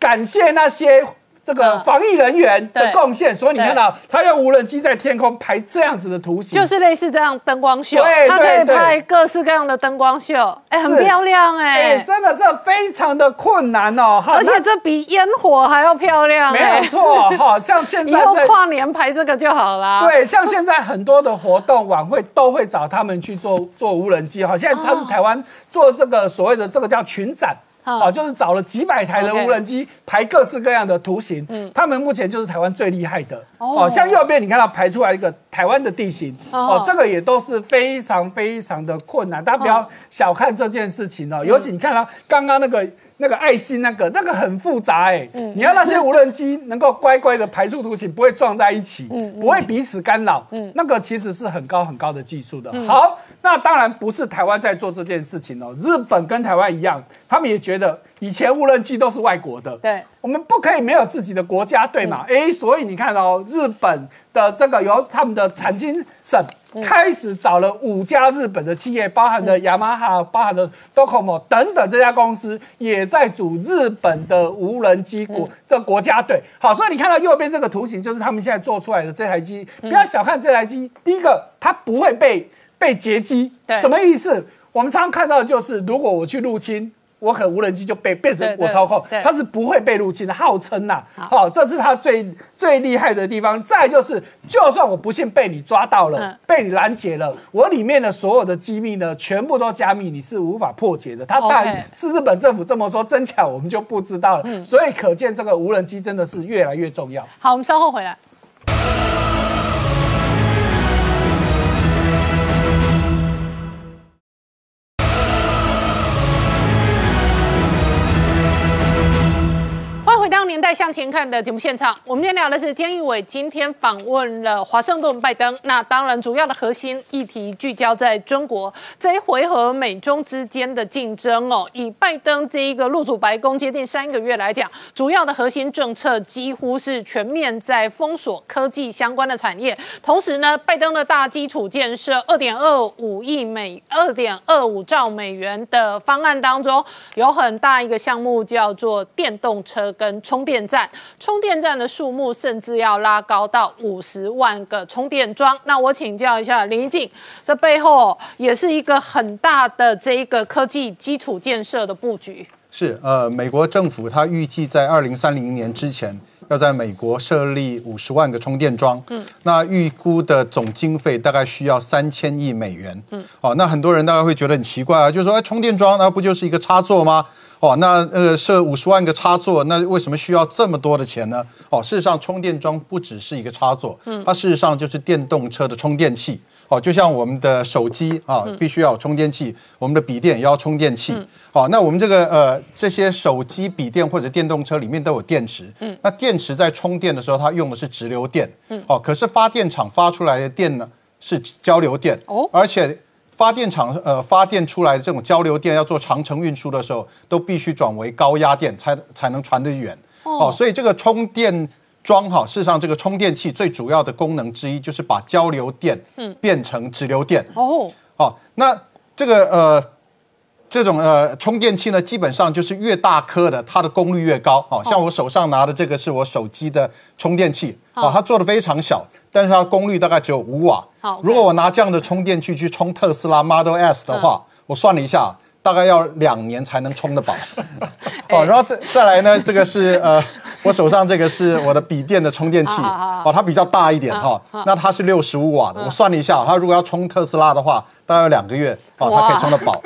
感谢那些这个嗯防疫人员的对贡献，所以你看到他用无人机在天空拍这样子的图形，就是类似这样灯光秀，对他可以拍各式各样的灯光秀，哎，很漂亮哎、哎，真的这非常的困难哦，而且那这比烟火还要漂亮，没哎有，错哈，像现 以后在在跨年拍这个就好啦。对，像现在很多的活动晚会都会找他们去做做无人机哈。现在他是台湾做这个所谓的这个叫群展。嗯啊，就是找了几百台的无人机排各式各样的图形，嗯，他们目前就是台湾最厉害的。哦哦。像右边你看到排出来一个台湾的地形哦。哦，这个也都是非常非常的困难，大家不要小看这件事情哦。尤其你看到刚刚那个那个爱心那个那个很复杂哎、你要那些无人机能够乖乖的排出图形，不会撞在一起，不会彼此干扰，那个其实是很高很高的技术的。好，那当然不是台湾在做这件事情哦，日本跟台湾一样，他们也觉得以前无人机都是外国的，对，我们不可以没有自己的国家队嘛？哎、所以你看哦，日本的这个由他们的产经省开始找了五家日本的企业，包含的雅马哈、包含的 Docomo 等等这家公司，也在组日本的无人机国的国家队。好，所以你看到右边这个图形，就是他们现在做出来的这台机。不要小看这台机，第一个它不会被被截击对，什么意思？我们常常看到的就是，如果我去入侵。我可能无人机就被变成我操控，它是不会被入侵的，号称呐、好、这是它最最厉害的地方。再就是，就算我不幸被你抓到了，嗯被你拦截了，我里面的所有的机密呢，全部都加密，你是无法破解的。它当 OK 然是日本政府这么说，真假我们就不知道了。嗯所以可见这个无人机真的是越来越重要。好，我们稍后回来。迎回到《年代向前看》的节目现场。我们今天聊的是菅义伟今天访问了华盛顿拜登。那当然，主要的核心议题聚焦在中国这一回合美中之间的竞争哦。以拜登这一个入主白宫接近三个月来讲，主要的核心政策几乎是全面在封锁科技相关的产业。同时呢，拜登的大基础建设二点二五亿美二点二五兆美元的方案当中，有很大一个项目叫做电动车跟充电站，充电站的数目甚至要拉高到五十万个充电桩。那我请教一下林一静，这背后也是一个很大的这一个科技基础建设的布局。是，呃，美国政府它预计在二零三零年之前，要在美国设立五十万个充电桩。嗯，那预估的总经费大概需要三千亿美元。嗯，哦，那很多人大概会觉得很奇怪啊，就是说，哎，充电桩那不就是一个插座吗？哦，那呃设五十万个插座，那为什么需要这么多的钱呢？哦，事实上，充电桩不只是一个插座，嗯，它事实上就是电动车的充电器。哦，就像我们的手机啊，必须要有充电器，我们的笔电也要充电器。好、那我们这个呃这些手机、笔电或者电动车里面都有电池。嗯，那电池在充电的时候，它用的是直流电。嗯，哦，可是发电厂发出来的电呢是交流电。哦而且发电厂呃发电出来的这种交流电要做长程运输的时候，都必须转为高压电才才能传得远。哦，所以这个充电桩哈，事实上这个充电器最主要的功能之一就是把交流电变成直流电。哦，哦，那这个呃，这种呃充电器呢，基本上就是越大颗的，它的功率越高。哦，像我手上拿的这个是我手机的充电器，哦，它做的非常小，但是它功率大概只有五瓦。好如果我拿这样的充电器去充特斯拉 Model S 的话，我算了一下。大概要两年才能充得饱，哦，然后再再来呢，这个是呃，我手上这个是我的笔电的充电器，哦，它比较大一点哈，那它是六十五瓦的，我算了一下，它如果要充特斯拉的话，大概有两个月，哦，它可以充得饱。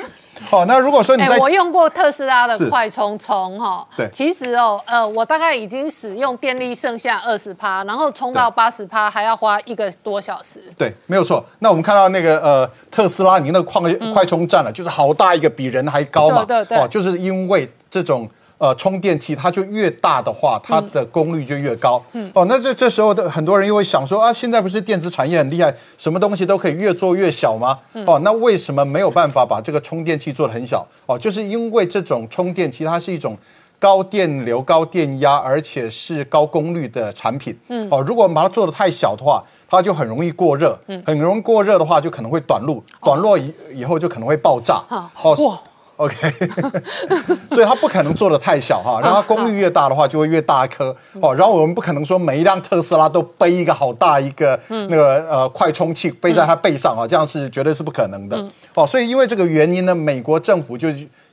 哦，那如果说你哎、在我用过特斯拉的快充充哈，对。其实哦，呃，我大概已经使用电力剩下二十趴，然后充到八十趴还要花一个多小时。对，没有错。那我们看到那个呃特斯拉，你那个快快充站了，就是好大一个，比人还高嘛。对对对。哦，就是因为这种呃充电器，它就越大的话，它的功率就越高。嗯。哦，那这这时候的很多人又会想说啊，现在不是电子产业很厉害，什么东西都可以越做越小吗？哦，那为什么没有办法把这个充电器做得很小？哦，就是因为这种充电器它是一种。高电流、高电压，而且是高功率的产品。嗯，哦，如果我们把它做的太小的话，它就很容易过热。嗯，很容易过热的话，就可能会短路，短路以以后就可能会爆炸。哈哦哇，OK，所以它不可能做的太小哈，然后它功率越大的话就会越大颗。哦。然后我们不可能说每一辆特斯拉都背一个好大一个那个呃快充器背在它背上啊，这样是绝对是不可能的。哦。所以因为这个原因呢，美国政府就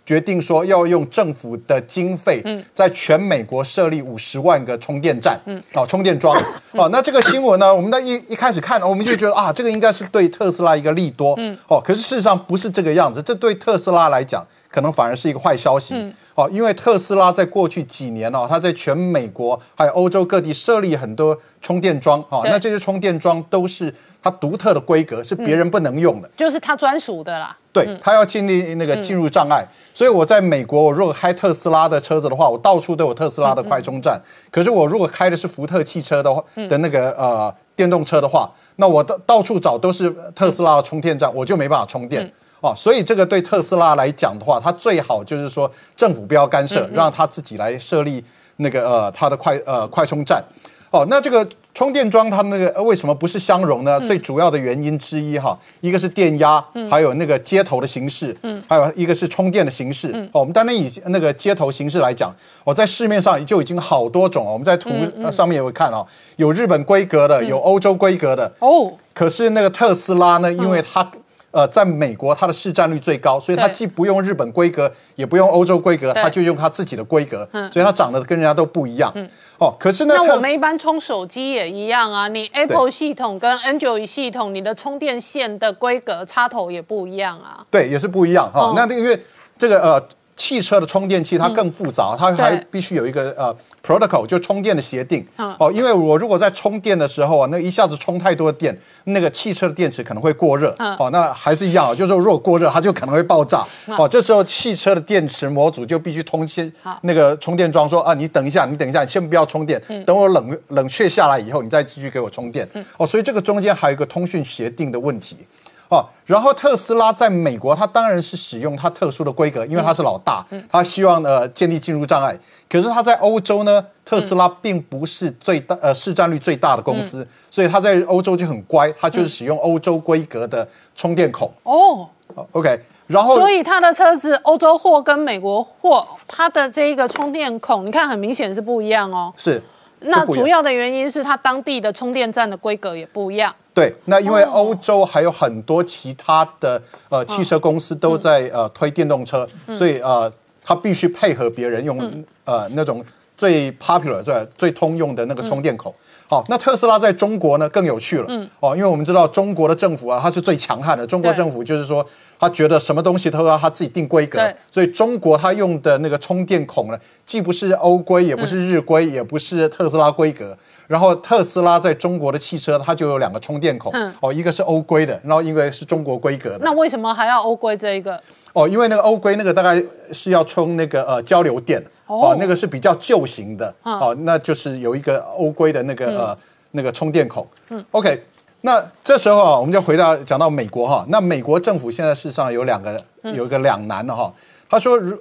决定说要用政府的经费，在全美国设立五十万个充电站，哦，充电桩，哦，那这个新闻呢，我们在一一开始看，我们就觉得啊，这个应该是对特斯拉一个利多，哦，可是事实上不是这个样子，这对特斯拉来讲可能反而是一个坏消息。哦，因为特斯拉在过去几年哦，它在全美国还有欧洲各地设立很多充电桩。哦，那这些充电桩都是它独特的规格，是别人不能用的。就是它专属的啦。对，它要经历那个进入障碍，所以我在美国，我如果开特斯拉的车子的话，我到处都有特斯拉的快充站。可是我如果开的是福特汽车的话的那个呃电动车的话，那我到到处找都是特斯拉的充电站，我就没办法充电。哦，所以这个对特斯拉来讲的话，它最好就是说政府不要干涉，让它自己来设立那个呃它的快呃快充站。哦，那这个充电桩它那个呃为什么不是相容呢？最主要的原因之一哈，一个是电压，还有那个接头的形式，嗯，还有一个是充电的形式。哦，我们单单以那个接头形式来讲，我、在市面上就已经好多种哦。我们在图呃上面也会看哦，有日本规格的，有欧洲规格的。哦，可是那个特斯拉呢，因为它、呃在美国它的市占率最高，所以它既不用日本规格，也不用欧洲规格，它就用它自己的规格，所以它长得跟人家都不一样。哦，可是呢，那我们一般充手机也一样啊，你 Apple 系统跟 Android 系统，你的充电线的规格插头也不一样啊。对，也是不一样哈、哦。那因为这个呃，汽车的充电器它更复杂，它还必须有一个呃 protocol，就充电的协定。嗯哦，因为我如果在充电的时候啊，那一下子充太多的电，那个汽车的电池可能会过热。嗯哦，那还是一样啊，就是说如果过热，它就可能会爆炸。哦，这时候汽车的电池模组就必须通先那个充电桩说啊，你等一下，你等一下，你先不要充电，嗯等我冷冷却下来以后，你再继续给我充电。哦，所以这个中间还有一个通讯协定的问题。哦，然后特斯拉在美国，它当然是使用它特殊的规格，因为它是老大，它希望呃建立进入障碍。可是它在欧洲呢，特斯拉并不是最大呃市占率最大的公司，所以它在欧洲就很乖，它就是使用欧洲规格的充电孔。哦，哦 OK，然后所以它的车子欧洲货跟美国货，它的这一个充电孔，你看很明显是不一样哦。是那主要的原因是它当地的充电站的规格也不一样。对，那因为哦。欧洲还有很多其他的呃汽车公司都在呃推电动车，所以呃它必须配合别人用呃那种最 popular 最最通用的那个充电口。好，那特斯拉在中国呢更有趣了，嗯哦，因为我们知道中国的政府啊，它是最强悍的。中国政府就是说，他觉得什么东西都要他自己定规格对，所以中国他用的那个充电孔呢，既不是欧规，也不是日规，也不是特斯拉规格。然后特斯拉在中国的汽车，它就有两个充电孔，嗯哦，一个是欧规的，然后一个是中国规格的。那为什么还要欧规这一个？哦，因为那个欧规那个大概是要充那个呃交流电，哦。哦，那个是比较旧型的，嗯。哦，那就是有一个欧规的那个呃那个充电孔。嗯，OK，那这时候啊，我们就回到讲到美国哈，那美国政府现在事实上有两个有一个两难了哈，他说如。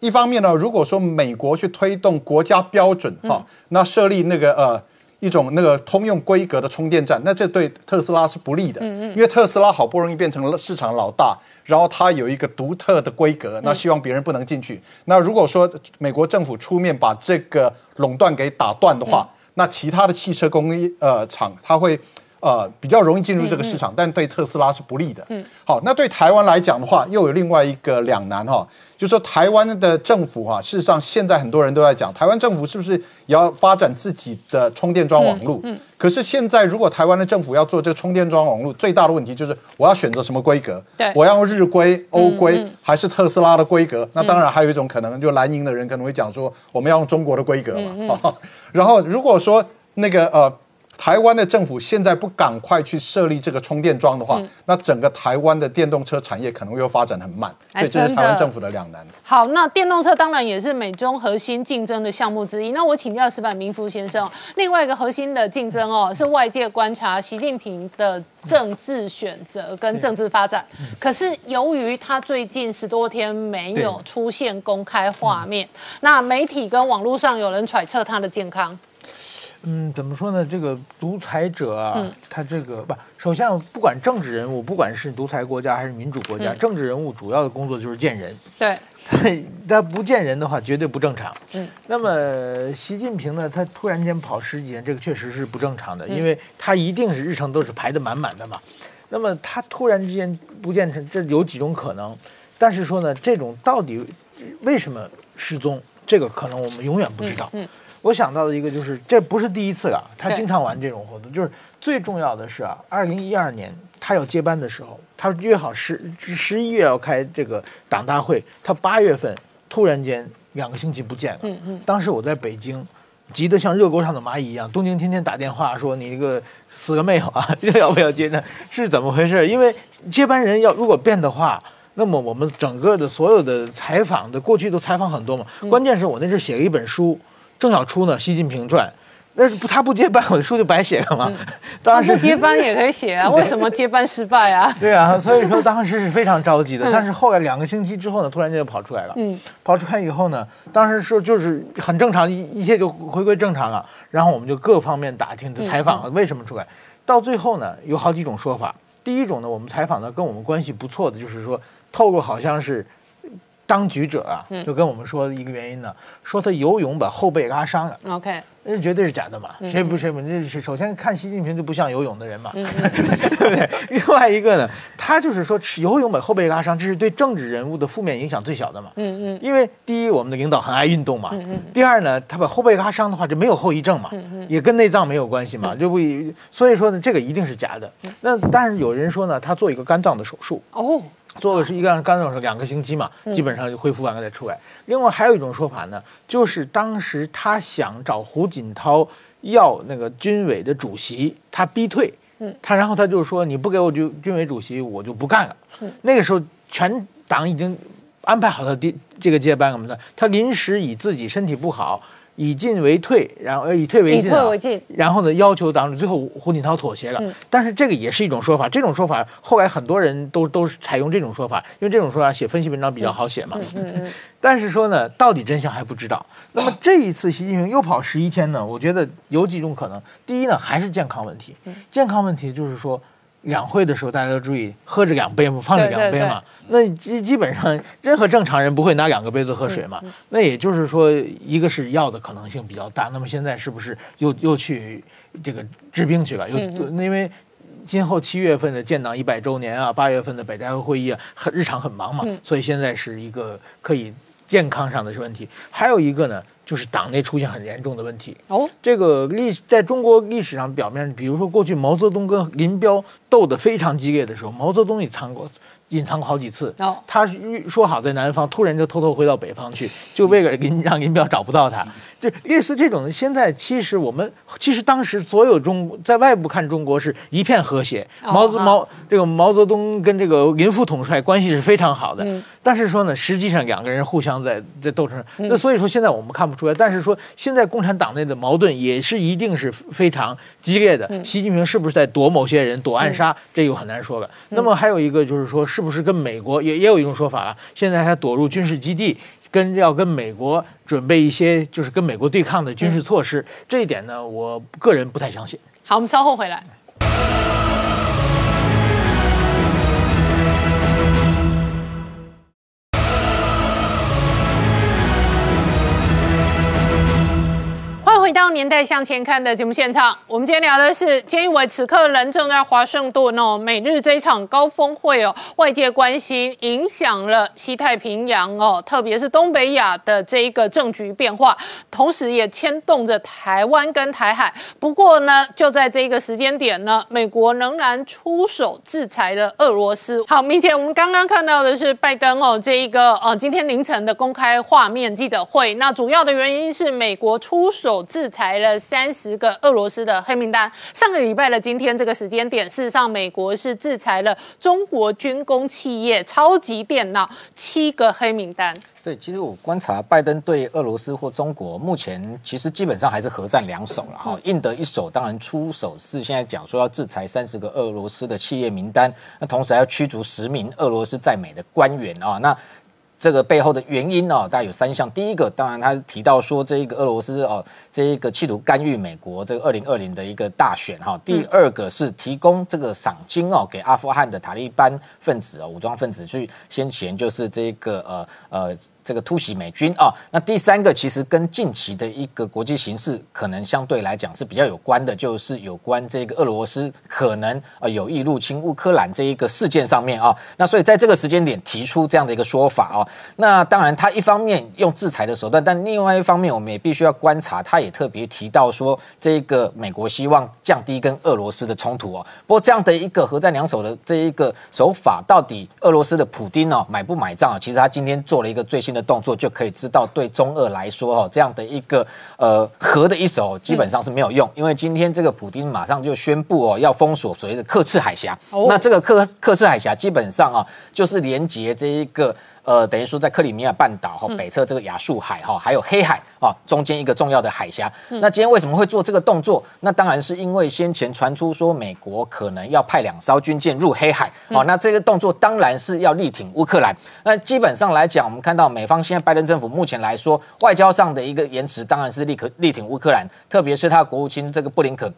一一方面呢，如果说美国去推动国家标准哈、那设立那个呃一种那个通用规格的充电站，那这对特斯拉是不利的，因为特斯拉好不容易变成了市场老大，然后它有一个独特的规格，那希望别人不能进去。那如果说美国政府出面把这个垄断给打断的话，那其他的汽车工业呃厂它会。呃，比较容易进入这个市场，但对特斯拉是不利的。嗯，好，那对台湾来讲的话，又有另外一个两难哈，就是说台湾的政府哈、事实上现在很多人都在讲，台湾政府是不是也要发展自己的充电桩网络？嗯，可是现在如果台湾的政府要做这个充电桩网络，最大的问题就是我要选择什么规格？对我要用日规、欧规，还是特斯拉的规格？那当然还有一种可能，就蓝营的人可能会讲说，我们要用中国的规格嘛。然后如果说那个呃。台湾的政府现在不赶快去设立这个充电桩的话，那整个台湾的电动车产业可能又发展很慢，哎所以这是台湾政府的两难。好，那电动车当然也是美中核心竞争的项目之一。那我请教石板明夫先生哦，另外一个核心的竞争哦，是外界观察习近平的政治选择跟政治发展。可是由于他最近十多天没有出现公开画面，那媒体跟网络上有人揣测他的健康。嗯，怎么说呢？这个独裁者啊，嗯他这个不，首先不管政治人物，不管是独裁国家还是民主国家，嗯政治人物主要的工作就是见人。对，他他不见人的话，绝对不正常。嗯，那么习近平呢，他突然间跑十几年，这个确实是不正常的，嗯因为他一定是日程都是排得满满的嘛。那么他突然之间不见成，这有几种可能。但是说呢，这种到底为什么失踪？这个可能我们永远不知道。我想到的一个就是，这不是第一次了，他经常玩这种活动。就是最重要的是啊，二零一二年他要接班的时候，他约好十十一月要开这个党大会，他八月份突然间两个星期不见了。嗯嗯，当时我在北京。急得像热锅上的蚂蚁一样，东京天天打电话说你这个死了没有啊？要不要接呢？是怎么回事？因为接班人要如果变的话，那么我们整个的所有的采访的过去都采访很多嘛。关键是我那是写了一本书，正要出呢，《习近平传》。那不他不接班，我的书就白写了嘛。当时不接班也可以写啊，为什么接班失败啊？对啊，所以说当时是非常 着急的。但是后来两个星期之后呢，突然间就跑出来了。嗯，跑出来以后呢，当时说就是很正常，一一切就回归正常了。然后我们就各方面打听、采访为什么出来。到最后呢，有好几种说法。第一种呢，我们采访的跟我们关系不错的，就是说透露好像是当局者啊，就跟我们说一个原因呢，说他游泳把后背拉伤了。OK，那绝对是假的嘛，谁不谁不？那是首先看习近平就不像游泳的人嘛，对不 对？另外一个呢，他就是说游泳把后背拉伤，这是对政治人物的负面影响最小的嘛。嗯嗯。因为第一，我们的领导很爱运动嘛。嗯嗯。第二呢，他把后背拉伤的话，就没有后遗症嘛。嗯嗯。也跟内脏没有关系嘛，就不，所以说呢，这个一定是假的。那但是有人说呢，他做一个肝脏的手术。哦。做的是一个刚才我说，两个星期嘛，基本上就恢复完了再出来。另外还有一种说法呢，就是当时他想找胡锦涛要那个军委的主席，他逼退，嗯，他然后他就说你不给我军军委主席，我就不干了。那个时候全党已经安排好他第这个接班什么的，他临时以自己身体不好。以进为退，然后呃以退为进、啊，以退为进，然后呢要求党主，最后胡锦涛妥协了。嗯、但是这个也是一种说法，这种说法后来很多人都都是采用这种说法，因为这种说法写分析文章比较好写嘛。嗯嗯嗯、但是说呢，到底真相还不知道。那么这一次习近平又跑十一天呢，我觉得有几种可能。第一呢，还是健康问题。健康问题就是说。两会的时候，大家都注意喝着两杯嘛，放着两杯嘛。那基基本上任何正常人不会拿两个杯子喝水嘛。嗯嗯、那也就是说，一个是药的可能性比较大。那么现在是不是又又去这个治病去了？又嗯因为今后七月份的建党一百周年啊，八月份的北戴河会议啊，很日常很忙嘛，所以现在是一个可以健康上的问题。还有一个呢。就是党内出现很严重的问题哦，这个历在中国历史上表面，比如说过去毛泽东跟林彪斗得非常激烈的时候，毛泽东也藏过。隐藏过好几次，哦、他说好在南方，突然就偷偷回到北方去，就为了林让林彪找不到他。这类似这种，现在其实我们其实当时所有中在外部看中国是一片和谐，哦、毛泽毛这个毛泽东跟这个林副统帅关系是非常好的。嗯、但是说呢，实际上两个人互相在在斗争。那所以说现在我们看不出来，但是说现在共产党内的矛盾也是一定是非常激烈的。习近平是不是在躲某些人，躲暗杀，这又很难说了。那么还有一个就是说。是不是跟美国也也有一种说法啊？现在他躲入军事基地，跟要跟美国准备一些就是跟美国对抗的军事措施，这一点呢，我个人不太相信。好，我们稍后回来。回到年代向前看的节目现场，我们今天聊的是菅义伟此刻人正在华盛顿哦，美日这一场高峰会哦，外界关心影响了西太平洋哦，特别是东北亚的这一个政局变化，同时也牵动着台湾跟台海。不过呢，就在这个时间点呢，美国仍然出手制裁了俄罗斯。好，明显我们刚刚看到的是拜登哦，这一个呃今天凌晨的公开画面记者会，那主要的原因是美国出手制。制裁了三十个俄罗斯的黑名单。上个礼拜的今天这个时间点，事实上美国是制裁了中国军工企业超级电脑七个黑名单。对，其实我观察拜登对俄罗斯或中国，目前其实基本上还是核战两手了哈。印得一手，当然出手是现在讲说要制裁三十个俄罗斯的企业名单，那同时还要驱逐十名俄罗斯在美的官员啊。那这个背后的原因哦，大概有三项。第一个，当然他提到说，这一个俄罗斯哦，这一个企图干预美国这个二零二零的一个大选哈。第二个是提供这个赏金哦，给阿富汗的塔利班分子哦，武装分子去先前就是这个呃呃这个突袭美军啊。那第三个其实跟近期的一个国际形势可能相对来讲是比较有关的，就是有关这个俄罗斯可能呃有意入侵乌克兰这一个事件上面啊。那所以在这个时间点提出这样的一个说法啊。那当然，他一方面用制裁的手段，但另外一方面我们也必须要观察，他也特别提到说，这个美国希望降低跟俄罗斯的冲突哦。不过这样的一个合在两手的这一个手法，到底俄罗斯的普丁哦买不买账啊？其实他今天做了一个最新的动作，就可以知道对中俄来说哦，这样的一个呃和的一手基本上是没有用，因为今天这个普丁马上就宣布哦要封锁所谓的克赤海峡。那这个克克赤海峡基本上啊就是连接这一个。呃，等于说在克里米亚半岛哈北侧这个亚速海哈，还有黑海啊中间一个重要的海峡。那今天为什么会做这个动作？那当然是因为先前传出说美国可能要派两艘军舰入黑海哦，那这个动作当然是要力挺乌克兰。那基本上来讲，我们看到美方现在拜登政府目前来说，外交上的一个延迟当然是力可力挺乌克兰，特别是他国务卿这个布林肯。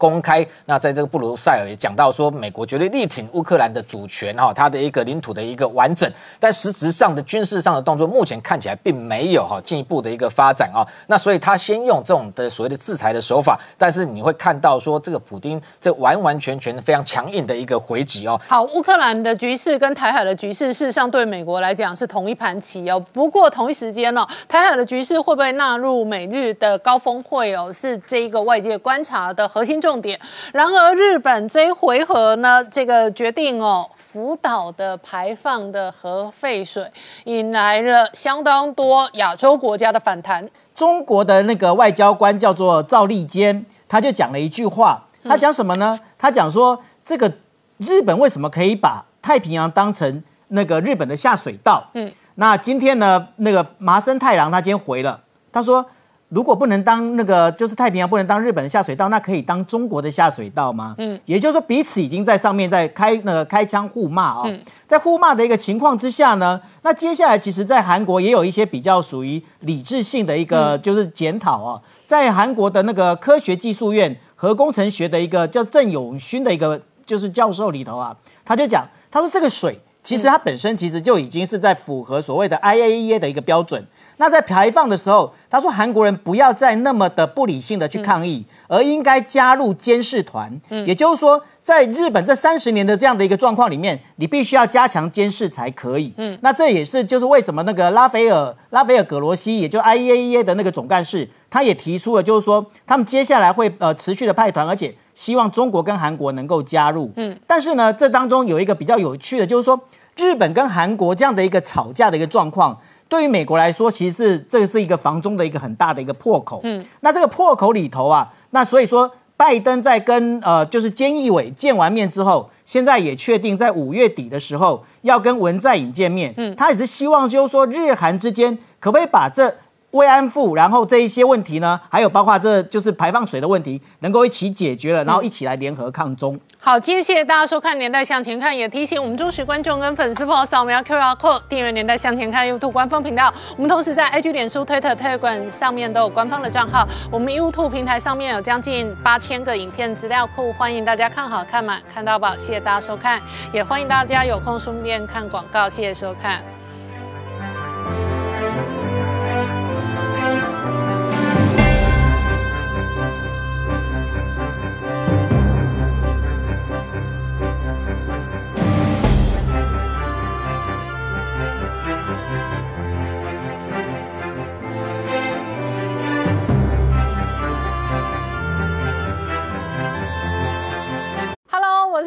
公开，那在这个布鲁塞尔也讲到说，美国绝对力挺乌克兰的主权哈，它的一个领土的一个完整，但实质上的军事上的动作，目前看起来并没有哈进一步的一个发展啊。那所以他先用这种的所谓的制裁的手法，但是你会看到说，这个普丁这完完全全非常强硬的一个回击哦。好，乌克兰的局势跟台海的局势，事实上对美国来讲是同一盘棋哦。不过同一时间呢，台海的局势会不会纳入美日的高峰会哦，是这一个外界观察的核心。重点。然而，日本这一回合呢，这个决定哦，福岛的排放的核废水引来了相当多亚洲国家的反弹。中国的那个外交官叫做赵立坚，他就讲了一句话，他讲什么呢？他讲说，这个日本为什么可以把太平洋当成那个日本的下水道？嗯，那今天呢，那个麻生太郎他今天回了，他说。如果不能当那个，就是太平洋不能当日本的下水道，那可以当中国的下水道吗？嗯，也就是说彼此已经在上面在开那个开枪互骂啊，在互骂的一个情况之下呢，那接下来其实，在韩国也有一些比较属于理智性的一个就是检讨啊，在韩国的那个科学技术院核工程学的一个叫郑永勋的一个就是教授里头啊，他就讲，他说这个水其实它本身其实就已经是在符合所谓的 IAEA 的一个标准。那在排放的时候，他说韩国人不要再那么的不理性的去抗议，而应该加入监视团。嗯，也就是说，在日本这三十年的这样的一个状况里面，你必须要加强监视才可以。嗯，那这也是就是为什么那个拉斐尔拉斐尔葛罗西，也就 IAEA 的那个总干事，他也提出了，就是说他们接下来会呃持续的派团，而且希望中国跟韩国能够加入。嗯，但是呢，这当中有一个比较有趣的，就是说日本跟韩国这样的一个吵架的一个状况。对于美国来说，其实是这个是一个防中的一个很大的一个破口。嗯，那这个破口里头啊，那所以说，拜登在跟呃就是菅义伟见完面之后，现在也确定在五月底的时候要跟文在寅见面。嗯，他也是希望就是说，日韩之间可不可以把这。慰安妇，然后这一些问题呢，还有包括这就是排放水的问题，能够一起解决了，然后一起来联合抗中。好，今天谢谢大家收看《年代向前看》，也提醒我们忠实观众跟粉丝朋友扫描 QR Code 订阅《年代向前看》YouTube 官方频道。我们同时在 IG、脸书、Twitter、推特管上面都有官方的账号。我们 YouTube 平台上面有将近八千个影片资料库，欢迎大家看好看满看到宝。谢谢大家收看，也欢迎大家有空顺便看广告。谢谢收看。